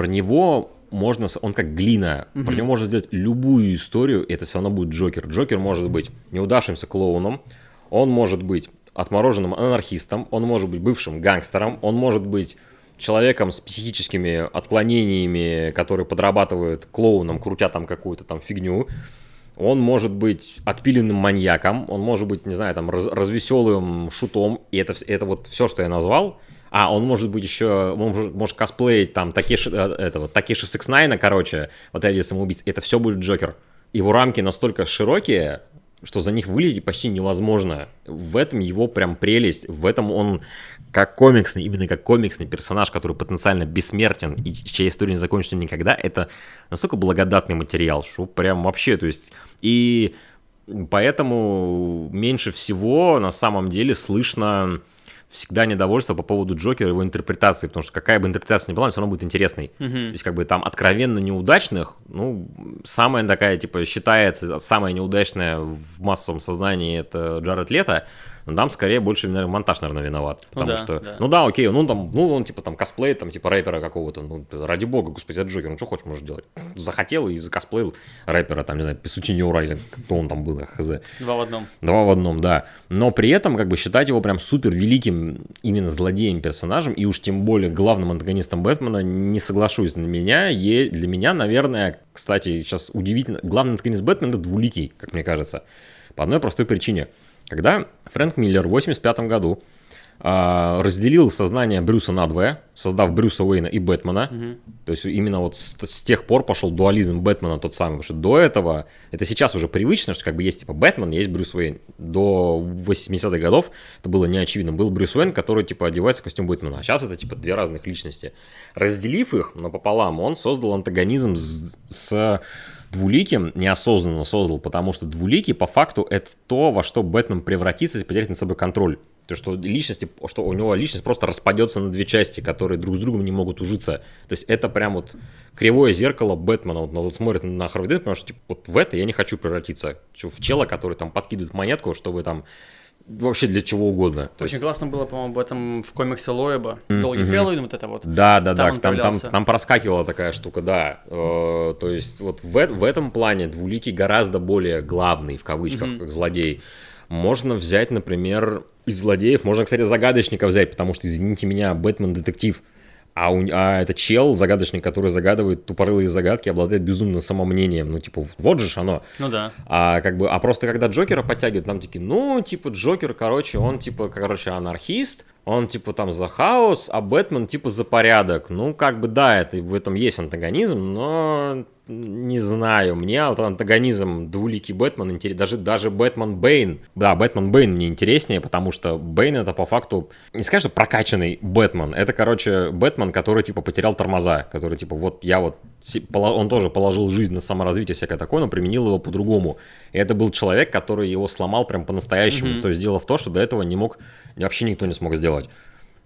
S2: Про него можно, он как глина, про него можно сделать любую историю, и это все равно будет Джокер. Джокер может быть неудавшимся клоуном, он может быть отмороженным анархистом, он может быть бывшим гангстером, он может быть человеком с психическими отклонениями, который подрабатывает клоуном, крутя там какую-то там фигню. Он может быть отпиленным маньяком, он может быть, не знаю, там, раз- развеселым шутом, и это, это вот все, что я назвал. А, он может быть еще, он может, косплеить там Такеши, э, этого, Такеши 69, короче, в отряде самоубийц. Это все будет Джокер. Его рамки настолько широкие, что за них вылезти почти невозможно. В этом его прям прелесть, в этом он как комиксный, именно как комиксный персонаж, который потенциально бессмертен и чья история не закончится никогда, это настолько благодатный материал, что прям вообще, то есть, и поэтому меньше всего на самом деле слышно всегда недовольство по поводу Джокера и его интерпретации, потому что какая бы интерпретация ни была, она все равно будет интересной.
S1: Мгм.
S2: То есть, как бы там откровенно неудачных, ну, самая такая, типа, считается, самая неудачная в массовом сознании это Джаред Лето, но там скорее больше, наверное, монтаж, наверное, виноват. Потому
S1: да,
S2: что,
S1: да.
S2: ну да, окей, ну там, ну он типа там косплей, там типа рэпера какого-то, ну ради бога, господи, это Джокер, ну что хочешь можешь делать? Захотел и закосплеил рэпера, там, не знаю, Песутиньора или кто он там был, хз.
S1: Два в одном.
S2: Два в одном, да. Но при этом, как бы, считать его прям супер великим именно злодеем персонажем, и уж тем более главным антагонистом Бэтмена, не соглашусь. Для меня, е- для меня, наверное, кстати, сейчас удивительно, главный антагонист Бэтмена двуликий, как мне кажется. По одной простой причине. Когда Фрэнк Миллер в 85 году а, разделил сознание Брюса на двое, создав Брюса Уэйна и Бэтмена. То есть именно вот с, с тех пор пошел дуализм Бэтмена тот самый, потому что до этого, это сейчас уже привычно, что как бы есть типа Бэтмен, есть Брюс Уэйн. До 80-х годов это было не очевидно. Был Брюс Уэйн, который типа одевается в костюм Бэтмена, а сейчас это типа две разных личности. Разделив их напополам, он создал антагонизм с, с двуликим, неосознанно создал, потому что двуликий по факту это то, во что Бэтмен превратится, если потерять над собой контроль. То, что личности, что у него личность просто распадется на две части, которые друг с другом не могут ужиться. То есть это прям вот кривое зеркало Бэтмена. Вот, вот смотрит на Харви Дент, потому что типа, вот в это я не хочу превратиться. В чела, который там подкидывает монетку, чтобы там вообще для чего угодно.
S1: Очень
S2: есть-
S1: классно было, по-моему, об этом в комиксе Лоэба. Долгий Хэллоуин, вот это вот.
S2: Да, да,
S1: Там
S2: да, там, там, там проскакивала такая штука, да. Э, то есть вот в, в этом плане Двуликий гораздо более главный, в кавычках, как злодей. Можно взять, например, из злодеев, можно, кстати, загадочника взять, потому что, извините меня, Бэтмен детектив. А, у, а это чел, загадочник, который загадывает тупорылые загадки, обладает безумным самомнением. Ну, типа, вот же ж оно.
S1: Ну да.
S2: А как бы, а просто когда Джокера подтягивают, там такие, ну, типа, Джокер, короче, он, типа, короче, анархист, он, типа, там, за хаос, а Бэтмен, типа, за порядок. Ну, как бы, да, это, в этом есть антагонизм, но не знаю, мне вот антагонизм двуликий Бэтмен интересен, даже, даже Бэтмен Бэйн, да, Бэтмен Бэйн мне интереснее, потому что Бэйн это по факту, не скажу, что прокачанный Бэтмен, это, короче, Бэтмен, который, типа, потерял тормоза, который, типа, вот я вот, он тоже положил жизнь на саморазвитие всякое такое, но применил его по-другому. И это был человек, который его сломал прям по-настоящему, то есть сделав то, что до этого не мог, вообще никто не смог сделать.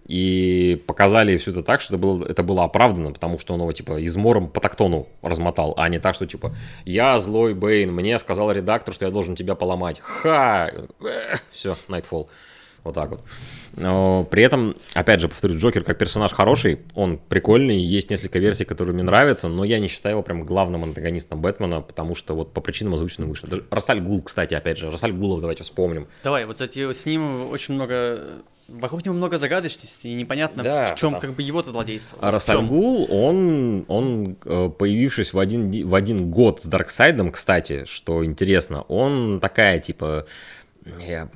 S2: И показали все это так, что это было, это было оправдано, потому что он его, типа, измором по тактону размотал, а не так, что, типа, я злой Бэйн, мне сказал редактор, что я должен тебя поломать. Ха! Все, Nightfall. Вот так вот. Но при этом, опять же, повторю, Джокер как персонаж хороший, он прикольный, есть несколько версий, которые мне нравятся, но я не считаю его прям главным антагонистом Бэтмена, потому что вот по причинам озвученным выше. Даже Рассаль Гул, кстати, опять же, Рассаль Гулов давайте вспомним.
S1: Давай, вот кстати, с ним очень много... Вокруг него много загадочности, и непонятно,
S2: Да,
S1: в чем
S2: да.
S1: как бы его-то злодейство.
S2: А
S1: Вот в
S2: Рассаль
S1: чём?
S2: Гул, он, он, э, появившись в один, ди- в один год с Дарксайдом, кстати, что интересно, он такая, типа, я-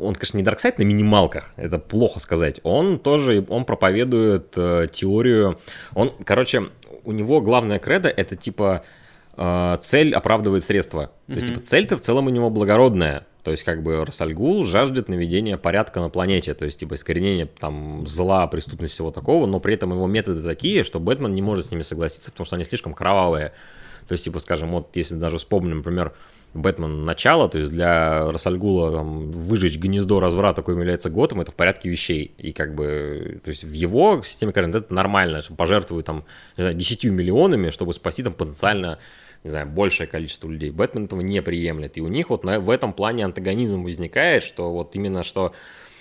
S2: он, конечно, не Дарксайд на минималках, это плохо сказать. Он тоже, он проповедует э, теорию, он, короче, у него главная кредо это типа э, цель оправдывает средства. То есть, типа, цель-то в целом у него благородная. То есть, как бы, Рас аль Гул жаждет наведения порядка на планете, то есть, типа, искоренения там зла, преступности, всего такого, но при этом его методы такие, что Бэтмен не может с ними согласиться, потому что они слишком кровавые. То есть, типа, скажем, вот если даже вспомним, например, Бэтмен начало, то есть для Рассальгула там, выжечь гнездо разврата, какой является Готом, это в порядке вещей. И как бы, то есть в его системе координат это нормально, что пожертвуют там, не знаю, 10 миллионами, чтобы спасти там потенциально не знаю, большее количество людей. Бэтмен этого не приемлет. И у них вот на, в этом плане антагонизм возникает, что вот именно что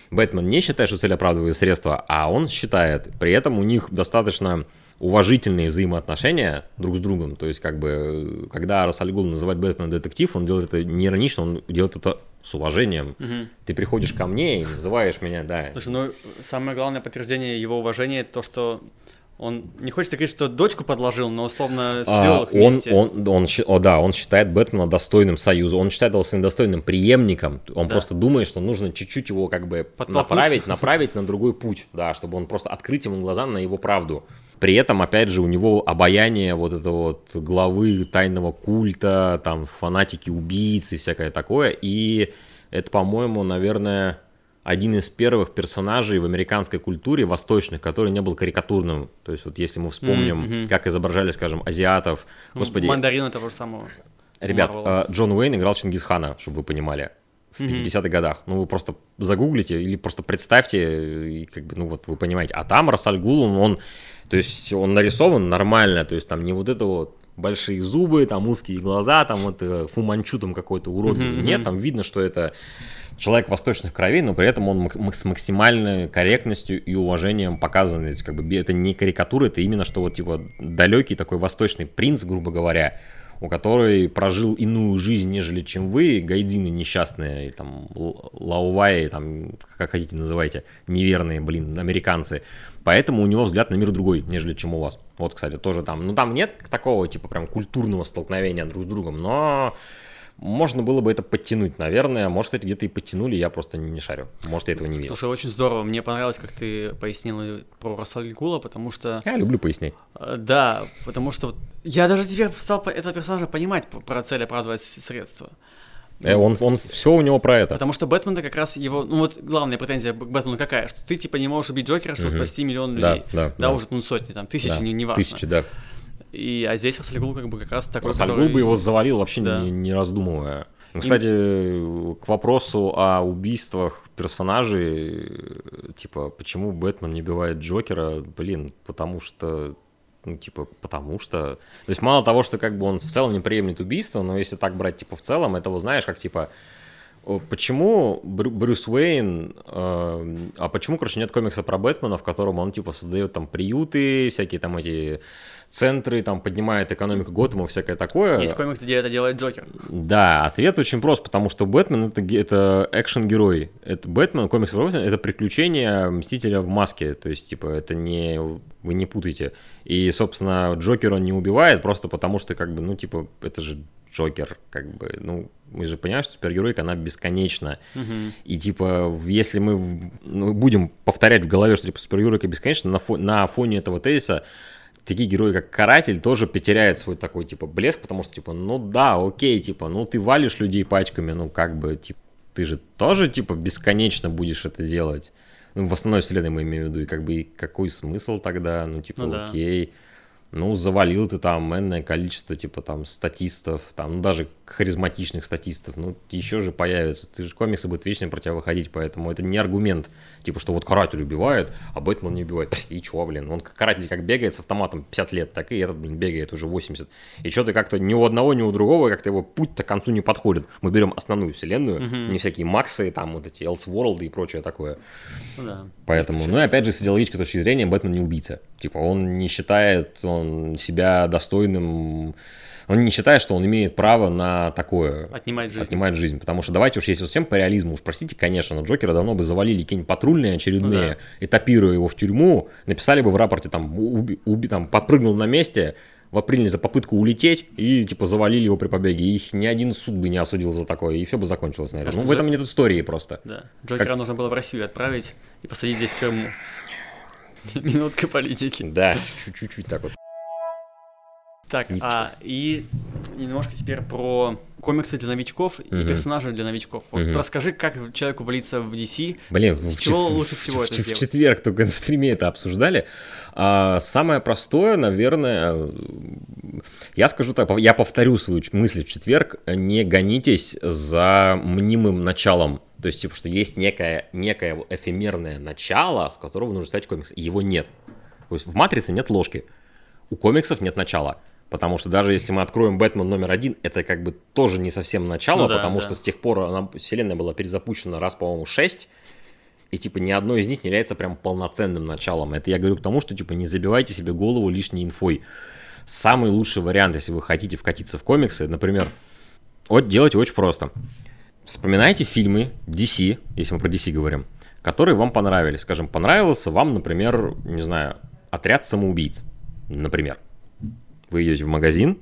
S2: Бэтмен не считает, что цель оправдывает средства, а он считает. При этом у них достаточно уважительные взаимоотношения друг с другом. То есть, как бы, когда Рассальгул называет Бэтмена детектив, он делает это не иронично, он делает это с уважением.
S1: Мгм.
S2: Ты приходишь ко мне и называешь меня, да.
S1: Слушай, ну самое главное подтверждение его уважения то, что он не хочется говорить, что дочку подложил, но условно свел
S2: А,
S1: их
S2: он,
S1: вместе.
S2: он, он, щи- о, да, он считает Бэтмена достойным союза, он считает его своим достойным преемником, он
S1: Да.
S2: просто думает, что нужно чуть-чуть его как бы направить, направить на другой путь, да, чтобы он просто открыть ему глаза на его правду. При этом, опять же, у него обаяние вот этого вот главы тайного культа, там, фанатики убийцы, всякое такое, и это, по-моему, наверное, один из первых персонажей в американской культуре восточных, который не был карикатурным. То есть вот если мы вспомним,
S1: Мгм.
S2: как изображали, скажем, азиатов, господи,
S1: Мандарина того же самого.
S2: ребят,
S1: Марвела.
S2: э, Джон Уэйн играл Чингисхана, чтобы вы понимали. в 50-х годах. Ну, вы просто загуглите или просто представьте, и как бы, ну, вот вы понимаете. А там Рассаль Гул, он, он, то есть он нарисован нормально, то есть там не вот это вот большие зубы, там узкие глаза, там вот э, фуманчу там какой-то уродливый. Mm-hmm. Нет, там видно, что это человек восточных кровей, но при этом он с максимальной корректностью и уважением показан. как бы это не карикатура, это именно что вот типа далекий такой восточный принц, грубо говоря, у которой прожил иную жизнь, нежели чем вы, гайдины несчастные, там, лауваи, там, как хотите называйте, неверные, блин, американцы. Поэтому у него взгляд на мир другой, нежели чем у вас. Вот, кстати, тоже там, ну там нет такого, типа, прям культурного столкновения друг с другом, но можно было бы это подтянуть, наверное. Может, кстати, где-то и подтянули, я просто не шарю. Может, я этого не видел.
S1: Слушай, очень здорово. Мне понравилось, как ты пояснил про Расальгула, потому что...
S2: Я люблю пояснять.
S1: Э, да, потому что я даже теперь стал этого персонажа понимать про цель оправдывать средства.
S2: Э, он, он все у него про это.
S1: Потому что Бэтмен как раз его, ну вот главная претензия к Бэтмену какая, что ты типа не можешь убить Джокера, чтобы угу. спасти миллион людей. Да, да, да. да. уже ну сотни, там тысячи, да. не, не важно.
S2: Тысячи, да.
S1: И, а здесь Расальгул как бы как раз такой,
S2: Расальгул который... бы его завалил вообще да. не, не раздумывая. Кстати, к вопросу о убийствах персонажей, типа, почему Бэтмен не убивает Джокера, блин, потому что ну, типа, потому что... То есть, мало того, что, как бы, он в целом не приемлет убийство, но если так брать, типа, в целом, это, вот, знаешь, как, типа, почему Брю Брюс Уэйн, э, а почему, короче, нет комикса про Бэтмена, в котором он, типа, создает там приюты, всякие там эти центры, там поднимает экономику Готэма, всякое такое.
S1: Есть комикс, где это делает Джокер.
S2: Да, ответ очень прост, потому что Бэтмен это, это экшен-герой. Это Бэтмен, комикс про Бэтмена, это приключение Мстителя в маске. То есть, типа, это не... Вы не путайте. И, собственно, Джокер он не убивает просто потому, что, как бы, ну, типа, это же Джокер, как бы, ну, мы же понимаем, что супергеройка, она бесконечна. Угу. И, типа, если мы ну, будем повторять в голове, что, типа, супергеройка бесконечна, на, фо- на фоне этого тезиса такие герои, как Каратель, тоже потеряют свой такой, типа, блеск, потому что, типа, ну да, окей, типа, ну ты валишь людей пачками, ну как бы, типа, ты же тоже, типа, бесконечно будешь это делать. Ну, в основной вселенной мы имеем в виду, и как бы, и какой смысл тогда, ну, типа, ну, окей. Да ну, завалил ты там энное количество, типа, там, статистов, там, ну, даже харизматичных статистов, ну, еще же появится. Ты же комиксы будут вечно про тебя выходить, поэтому это не аргумент, типа, что вот каратель убивает, а Бэтмен не убивает. И чего, блин, он каратель как бегает с автоматом 50 лет, так и этот, блин, бегает уже 80. И что ты как-то ни у одного, ни у другого, как-то его путь-то к концу не подходит. Мы берем основную вселенную, mm-hmm. не всякие Максы, там, вот эти Elseworld и прочее такое. Ну да. Поэтому, ну, и опять же, с идеологической точки зрения, Бэтмен не убийца. Типа, он не считает, он себя достойным он не считает, что он имеет право на такое.
S1: Отнимать жизнь.
S2: Отнимать жизнь. Потому что давайте уж, если совсем по реализму, уж простите, конечно, но Джокера давно бы завалили какие-нибудь патрульные очередные, ну, да. этапируя его в тюрьму, написали бы в рапорте, там, уби, уби, там подпрыгнул на месте, в апреле за попытку улететь и типа завалили его при побеге. Их ни один суд бы не осудил за такое, и все бы закончилось, наверное. Кажется, ну, в этом нет истории просто.
S1: Да. Джокера как... нужно было в Россию отправить и посадить здесь в тюрьму. Минутка политики.
S2: Да, чуть-чуть так вот.
S1: Так, а, и немножко теперь про комиксы для новичков и угу. персонажи для новичков. Вот угу. расскажи, как человеку влиться в DC.
S2: Блин,
S1: с чего в, лучше всего
S2: в,
S1: это
S2: в, в четверг только на стриме это обсуждали. А, самое простое, наверное, я скажу так, я повторю свою мысль в четверг, не гонитесь за мнимым началом. То есть, типа, что есть некое, некое эфемерное начало, с которого нужно стать комикс. Его нет. То есть в «Матрице» нет ложки. У комиксов нет начала. Потому что даже если мы откроем Бэтмен номер один, это как бы тоже не совсем начало, ну, да, потому да. что с тех пор она, вселенная была перезапущена раз, по-моему, шесть, и типа ни одно из них не является прям полноценным началом. Это я говорю к тому, что типа не забивайте себе голову лишней инфой. Самый лучший вариант, если вы хотите вкатиться в комиксы, например, вот делайте очень просто. Вспоминайте фильмы DC, если мы про DC говорим, которые вам понравились. Скажем, понравился вам, например, не знаю, отряд самоубийц, например. Вы идете в магазин,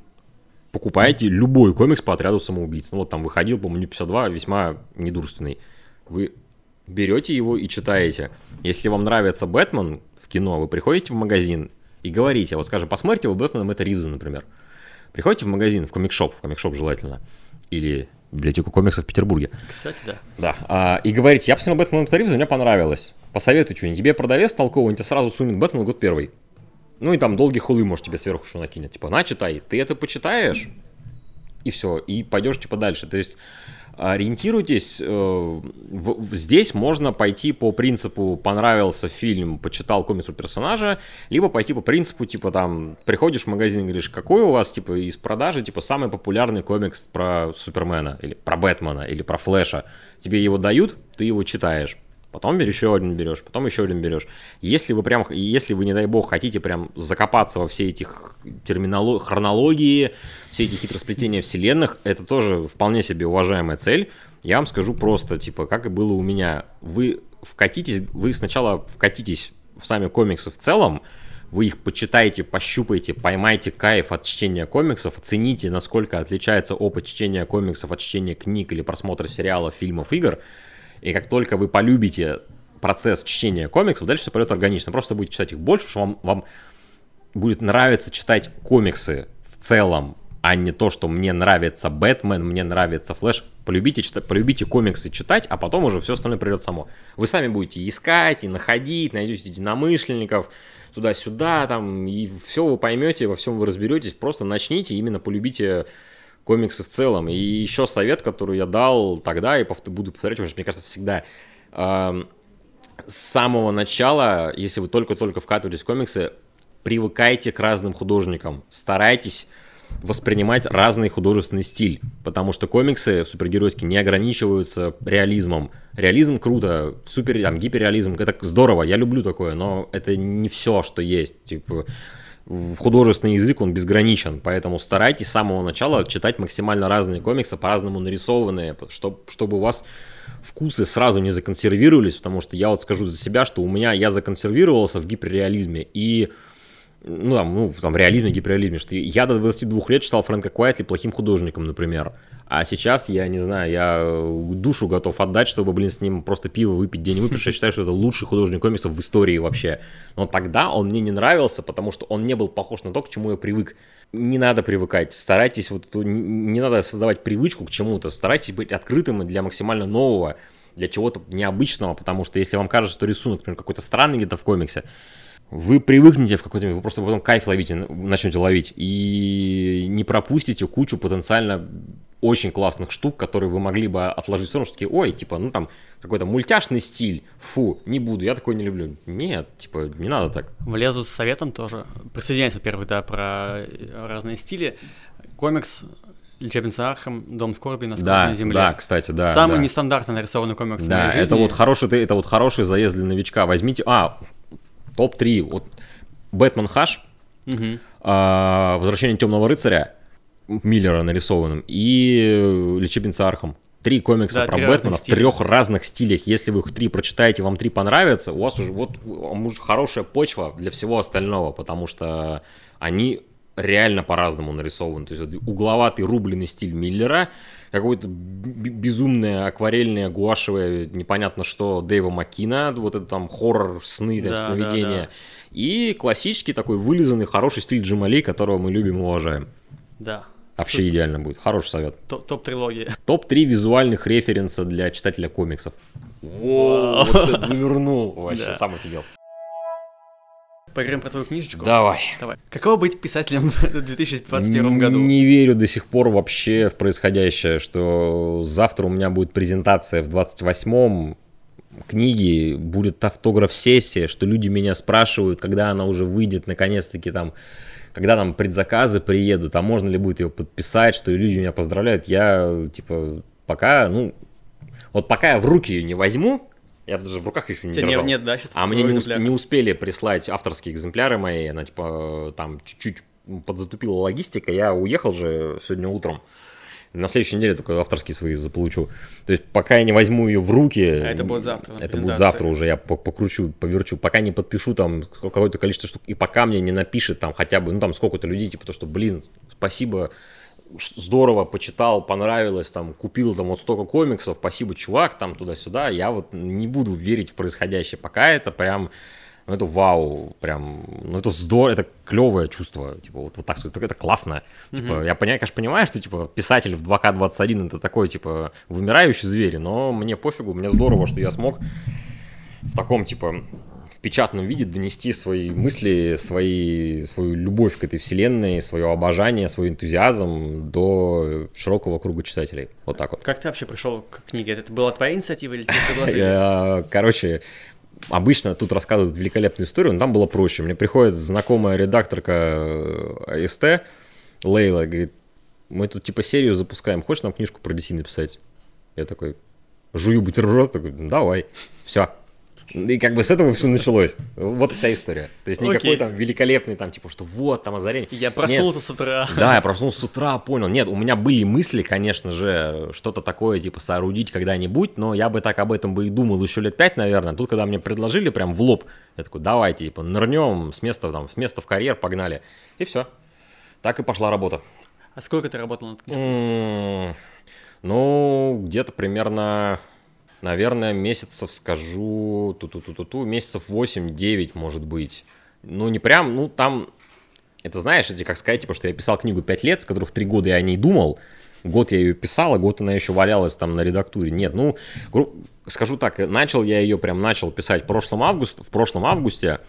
S2: покупаете любой комикс по отряду самоубийц. Ну вот там выходил, по-моему, 52, весьма недурственный. Вы берете его и читаете. Если вам нравится Бэтмен в кино, вы приходите в магазин и говорите, вот скажем, посмотрите вы Бэтмена Мэтта Ривза, например. Приходите в магазин, в комикшоп, в комикшоп желательно, или библиотеку комиксов в Петербурге.
S1: Кстати, да.
S2: Да. А, и говорите, я посмотрел Бэтмена Мэтта Ривза, мне понравилось. Посоветуй что-нибудь. Тебе продавец толковый, он тебе сразу сунет Бэтмен год первый. Ну и там долгий хулы, может, тебе сверху что накинет. Типа, на, читай. Ты это почитаешь, и все, и пойдешь типа дальше. То есть ориентируйтесь, э, здесь можно пойти по принципу понравился фильм, почитал комикс про персонажа, либо пойти по принципу, типа там, приходишь в магазин и говоришь, какой у вас, типа, из продажи, типа, самый популярный комикс про Супермена, или про Бэтмена, или про Флэша. Тебе его дают, ты его читаешь. Потом еще один берешь, потом еще один берешь. Если вы прям, если вы, не дай бог, хотите прям закопаться во все эти терминоло- хронологии, все эти хитросплетения вселенных, это тоже вполне себе уважаемая цель. Я вам скажу просто, типа, как и было у меня. Вы вкатитесь, вы сначала вкатитесь в сами комиксы в целом, вы их почитаете, пощупаете, поймайте кайф от чтения комиксов, оцените, насколько отличается опыт чтения комиксов от чтения книг или просмотра сериалов, фильмов, игр. И как только вы полюбите процесс чтения комиксов, дальше все пойдет органично. Просто будете читать их больше, что вам, вам будет нравиться читать комиксы в целом, а не то, что мне нравится Бэтмен, мне нравится Флэш. Полюбите, читать, полюбите комиксы читать, а потом уже все остальное придет само. Вы сами будете искать и находить, найдете единомышленников, туда-сюда, там, и все вы поймете, во всем вы разберетесь, просто начните, именно полюбите комиксы в целом. И еще совет, который я дал тогда, и буду повторять, потому что, мне кажется, всегда. С самого начала, если вы только-только вкатываетесь в комиксы, привыкайте к разным художникам. Старайтесь воспринимать разный художественный стиль, потому что комиксы супергеройские не ограничиваются реализмом. Реализм круто, супер, там, гиперреализм, это здорово, я люблю такое, но это не все, что есть. Типа, художественный язык он безграничен, поэтому старайтесь с самого начала читать максимально разные комиксы, по-разному нарисованные, чтобы, чтобы у вас вкусы сразу не законсервировались, потому что я вот скажу за себя, что у меня я законсервировался в гиперреализме и ну, там, ну, там, реализме, гиперреализме, что я до 22 лет читал Фрэнка Куайтли плохим художником, например. А сейчас, я не знаю, я душу готов отдать, чтобы, блин, с ним просто пиво выпить день выпить. Я считаю, что это лучший художник комиксов в истории вообще. Но тогда он мне не нравился, потому что он не был похож на то, к чему я привык. Не надо привыкать, старайтесь, вот не надо создавать привычку к чему-то, старайтесь быть открытым для максимально нового, для чего-то необычного, потому что если вам кажется, что рисунок, например, какой-то странный где-то в комиксе, вы привыкнете в какой-то момент, вы просто потом кайф ловите, начнете ловить, и не пропустите кучу потенциально очень классных штук, которые вы могли бы отложить в сторону, что такие, ой, типа, ну там какой-то мультяшный стиль, фу, не буду, я такой не люблю. Нет, типа, не надо так.
S1: Влезу с советом тоже. Присоединяюсь, во-первых, да, про разные стили. Комикс Лечебница Архам, Дом скорби на
S2: Да,
S1: на земле.
S2: да, кстати, да.
S1: Самый
S2: да.
S1: нестандартно нарисованный комикс в
S2: Да,
S1: моей жизни.
S2: это вот хороший, это вот хороший заезд для новичка. Возьмите, а, топ-3, вот Бэтмен Хаш,
S1: Мгм.
S2: а, Возвращение темного рыцаря Миллера нарисованным и Лечебница Архам. Три комикса
S1: Да,
S2: про
S1: три
S2: Бэтмена в трех разных стилях. Если вы их три прочитаете, вам три понравятся, у вас уже вот уже хорошая почва для всего остального, потому что они реально по-разному нарисованы. То есть угловатый рубленый стиль Миллера, какое-то безумное акварельное гуашевое непонятно что Дэйва Маккина, вот это там хоррор, сны, там,
S1: Да, да,
S2: сновидения.
S1: да.
S2: И классический такой вылизанный хороший стиль Джамали, которого мы любим и уважаем.
S1: Да.
S2: Вообще идеально будет. Хороший совет.
S1: Топ- Топ-трилогия.
S2: Топ-3 визуальных референса для читателя комиксов. О, вот это завернул. Вообще,
S1: Да.
S2: сам офигел.
S1: Поговорим про твою книжечку.
S2: Давай.
S1: Давай. Каково быть писателем в 2021 году?
S2: Не верю до сих пор вообще в происходящее, что завтра у меня будет презентация в 28-м книги, будет автограф-сессия, что люди меня спрашивают, когда она уже выйдет, наконец-таки там, когда там предзаказы приедут, а можно ли будет ее подписать, что люди меня поздравляют. Я, типа, пока, ну, вот пока я в руки ее не возьму, я даже в руках еще не
S1: У тебя
S2: держал.
S1: не- нет, да, сейчас
S2: А мне не, усп- не успели прислать авторские экземпляры мои, она типа там чуть-чуть подзатупила логистика, я уехал же сегодня утром. На следующей неделе только авторские свои заполучу. То есть пока я не возьму ее в руки...
S1: А это будет завтра
S2: Это будет завтра уже, я по- покручу, поверчу. Пока не подпишу там какое-то количество штук, и пока мне не напишет там хотя бы, ну там сколько-то людей, типа то, что, блин, спасибо, здорово, почитал, понравилось, там, купил там вот столько комиксов, спасибо, чувак, там, туда-сюда, я вот не буду верить в происходящее, пока это прям, ну, это вау, прям, ну, это здорово, это клевое чувство, типа, вот, вот так сказать, это классно, типа, я понимаю, конечно, понимаю, что, типа, писатель в 2К21 это такой, типа, вымирающий зверь, но мне пофигу, мне здорово, что я смог в таком, типа, печатном виде донести свои мысли, свои, свою любовь к этой вселенной, свое обожание, свой энтузиазм до широкого круга читателей. Вот так вот.
S1: Как ты вообще пришел к книге? Это была твоя инициатива или тебе предложили?
S2: Короче, обычно тут рассказывают великолепную историю, но там было проще. Мне приходит знакомая редакторка э, АСТ, Лейла, говорит, мы тут типа серию запускаем, хочешь нам книжку про DC написать? Я такой, жую бутерброд, такой, давай, все. И как бы с этого все началось. Вот вся история. То есть никакой okay. там великолепный, там, типа, что вот, там озарение.
S1: Я проснулся Нет. с утра.
S2: Да, я проснулся с утра, понял. Нет, у меня были мысли, конечно же, что-то такое, типа, соорудить когда-нибудь, но я бы так об этом бы и думал еще лет пять, наверное. Тут, когда мне предложили прям в лоб, я такой, давайте, типа, нырнем с места, там, с места в карьер, погнали. И все. Так и пошла работа.
S1: А сколько ты работал над книжкой?
S2: Ну, где-то примерно наверное, месяцев, скажу, ту-ту-ту-ту-ту, месяцев 8-9, может быть. Ну, не прям, ну, там, это знаешь, эти, как сказать, типа, что я писал книгу 5 лет, с которых 3 года я о ней думал, год я ее писал, а год она еще валялась там на редактуре. Нет, ну, скажу так, начал я ее прям начал писать в прошлом августе, в прошлом августе,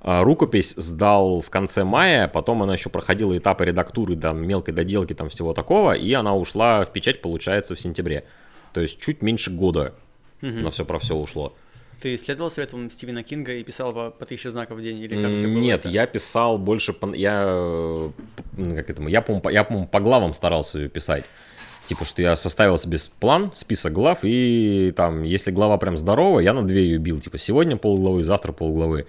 S2: а, Рукопись сдал в конце мая, потом она еще проходила этапы редактуры, там, мелкой доделки, там, всего такого, и она ушла в печать, получается, в сентябре. То есть чуть меньше года угу. на все про все ушло.
S1: Ты следовал советам Стивена Кинга и писал по, по тысяче знаков в день или как
S2: это было? Нет,
S1: это?
S2: я писал больше по, я как это я по я по, по главам старался ее писать. Типа, что я составил себе план, список глав, и там, если глава прям здоровая, я на две ее бил. Типа, сегодня полглавы, завтра полглавы.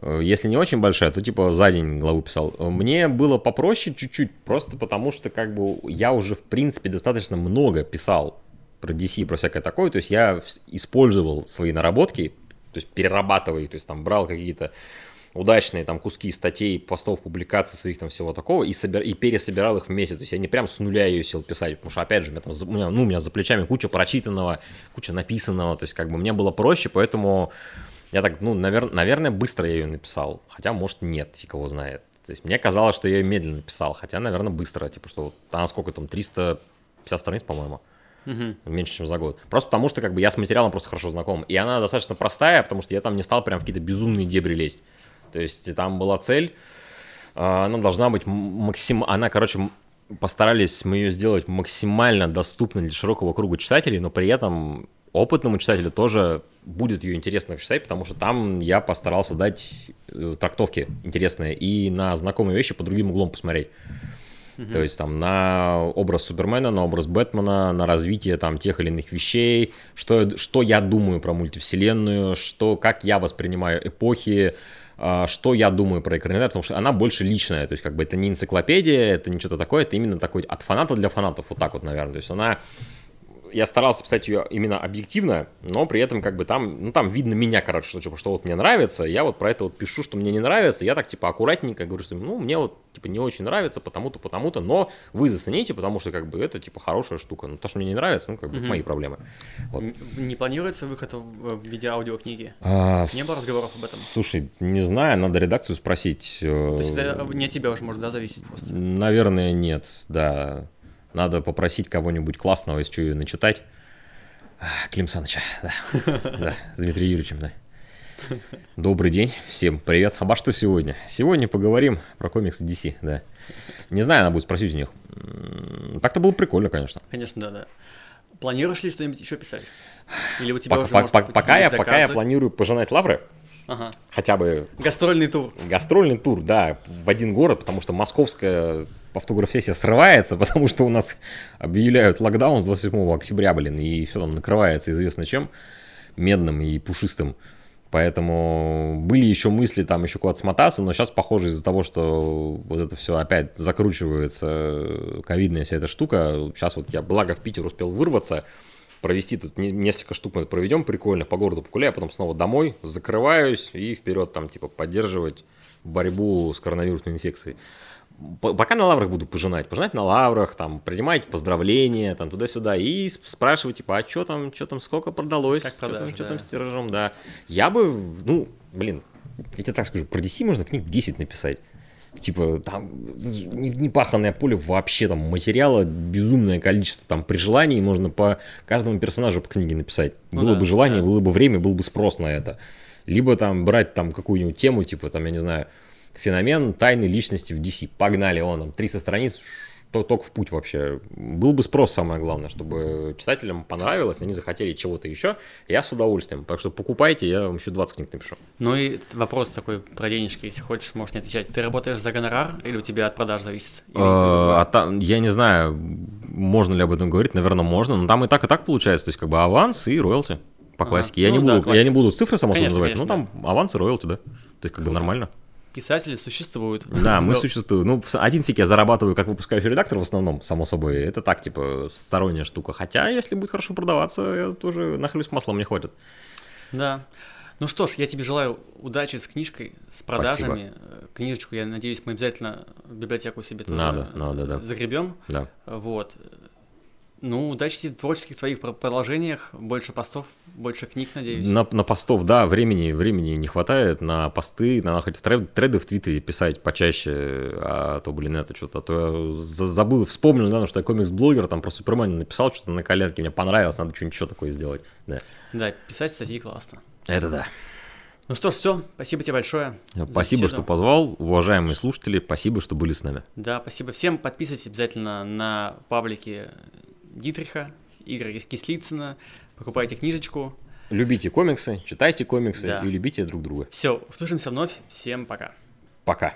S2: Э, если не очень большая, то типа за день главу писал. Мне было попроще чуть-чуть, просто потому что как бы я уже в принципе достаточно много писал про DC, про всякое такое. То есть я использовал свои наработки, то есть перерабатывая, то есть там брал какие-то удачные там куски статей, постов, публикаций своих там всего такого и, собир... и пересобирал их вместе. То есть я не прям с нуля ее сел писать, потому что, опять же, у меня, там, у меня, ну, у меня за плечами куча прочитанного, куча написанного, то есть как бы мне было проще, поэтому я так, ну, навер... наверное, быстро я ее написал, хотя, может, нет, фиг его знает. То есть мне казалось, что я ее медленно писал, хотя, наверное, быстро, типа, что вот, она сколько там, 350 страниц, по-моему. Угу. Меньше, чем за год. Просто потому, что как бы я с материалом просто хорошо знаком. И она достаточно простая, потому что я там не стал прям в какие-то безумные дебри лезть. То есть там была цель, а, она должна быть максим... Она, короче, постарались мы ее сделать максимально доступной для широкого круга читателей, но при этом опытному читателю тоже будет ее интересно читать, потому что там я постарался дать э, трактовки интересные и на знакомые вещи по другим углом посмотреть. Mm-hmm. То есть там на образ Супермена, на образ Бэтмена, на развитие там тех или иных вещей, что, что я думаю про мультивселенную, что, как я воспринимаю эпохи, а, что я думаю про экранизацию, потому что она больше личная, то есть как бы это не энциклопедия, это не что-то такое, это именно такой от фаната для фанатов, вот так вот, наверное, то есть она я старался писать ее именно объективно, но при этом как бы там, ну там видно меня, короче, что, типа, что вот мне нравится, я вот про это вот пишу, что мне не нравится, я так типа аккуратненько говорю, что ну мне вот типа не очень нравится, потому-то, потому-то, но вы зацените, потому что как бы это типа хорошая штука, ну то, что мне не нравится, ну как бы угу. мои проблемы.
S1: Вот. Не планируется выход в виде аудиокниги? А, не было разговоров об этом?
S2: Слушай, не знаю, надо редакцию спросить.
S1: Э, то есть это не от тебя уже может, да, зависеть просто?
S2: Наверное, нет, да. Надо попросить кого-нибудь классного, из ее начитать. Клим Саныча, да. да, с Дмитрием Юрьевичем, да. Добрый день, всем привет. Обо что сегодня? Сегодня поговорим про комиксы DC, да. Не знаю, надо будет спросить у них. Так-то было прикольно, конечно.
S1: Конечно, да, да. Планируешь ли что-нибудь еще писать? Или у тебя
S2: пока,
S1: уже,
S2: по, может, по, пока, я, пока я планирую пожинать лавры, Ага. Хотя бы...
S1: Гастрольный тур.
S2: Гастрольный тур, да, в один город, потому что московская автограф-сессия срывается, потому что у нас объявляют локдаун с 27 октября, блин, и все там накрывается известно чем, медным и пушистым. Поэтому были еще мысли там еще куда-то смотаться, но сейчас, похоже, из-за того, что вот это все опять закручивается, ковидная вся эта штука, сейчас вот я, благо, в Питер успел вырваться, провести тут несколько штук мы проведем прикольно, по городу погуляю, а потом снова домой, закрываюсь и вперед там типа поддерживать борьбу с коронавирусной инфекцией. Пока на лаврах буду пожинать, пожинать на лаврах, там, принимать поздравления, там, туда-сюда, и спрашивать, типа, а что там, что там, сколько продалось, что там, что да. там с тиражом, да. Я бы, ну, блин, я тебе так скажу, про DC можно книг 10 написать. Типа, там непаханное поле вообще, там материала безумное количество, там при желании можно по каждому персонажу по книге написать. Ну было да, бы желание, да. было бы время, был бы спрос на это. Либо там брать там какую-нибудь тему, типа там, я не знаю, феномен тайной личности в DC. Погнали, он там 300 страниц, только в путь вообще. Был бы спрос, самое главное, чтобы читателям понравилось, они захотели чего-то еще, я с удовольствием. Так что покупайте, я вам еще 20 книг напишу.
S1: Ну и вопрос такой про денежки, если хочешь, можешь не отвечать. Ты работаешь за гонорар или у тебя от продаж зависит?
S2: А, а там, я не знаю, можно ли об этом говорить, наверное, можно, но там и так, и так получается, то есть как бы аванс и роялти по классике. Ага. Я, ну, не да, буду, я не буду цифры, само собой, называть, конечно, ну там да. аванс и роялти, да. То есть как бы нормально
S1: писатели существуют.
S2: Да, мы существуем. Ну, один фиг я зарабатываю как выпускающий редактор в основном, само собой. Это так, типа, сторонняя штука. Хотя, если будет хорошо продаваться, я тоже нахлюсь маслом не хватит.
S1: Да. Ну что ж, я тебе желаю удачи с книжкой, с продажами. Спасибо. Книжечку, я надеюсь, мы обязательно в библиотеку себе тоже
S2: надо, надо, да.
S1: загребем.
S2: Да.
S1: Вот. Ну, удачи в творческих твоих продолжениях, больше постов, больше книг, надеюсь.
S2: На, на постов, да, времени, времени не хватает, на посты, надо хоть тред, треды в Твиттере писать почаще, а то, блин, это что-то, а то я забыл, вспомнил, да, что я комикс-блогер, там про Супермена написал что-то на коленке, мне понравилось, надо что-нибудь еще такое сделать, да.
S1: Да, писать статьи классно.
S2: Это да.
S1: Ну что ж, все, спасибо тебе большое.
S2: Спасибо, что позвал, уважаемые слушатели, спасибо, что были с нами.
S1: Да, спасибо всем, подписывайтесь обязательно на паблики Дитриха, Игоря Кислицына, покупайте книжечку.
S2: Любите комиксы, читайте комиксы да. и любите друг друга.
S1: Все, услышимся вновь. Всем пока.
S2: Пока.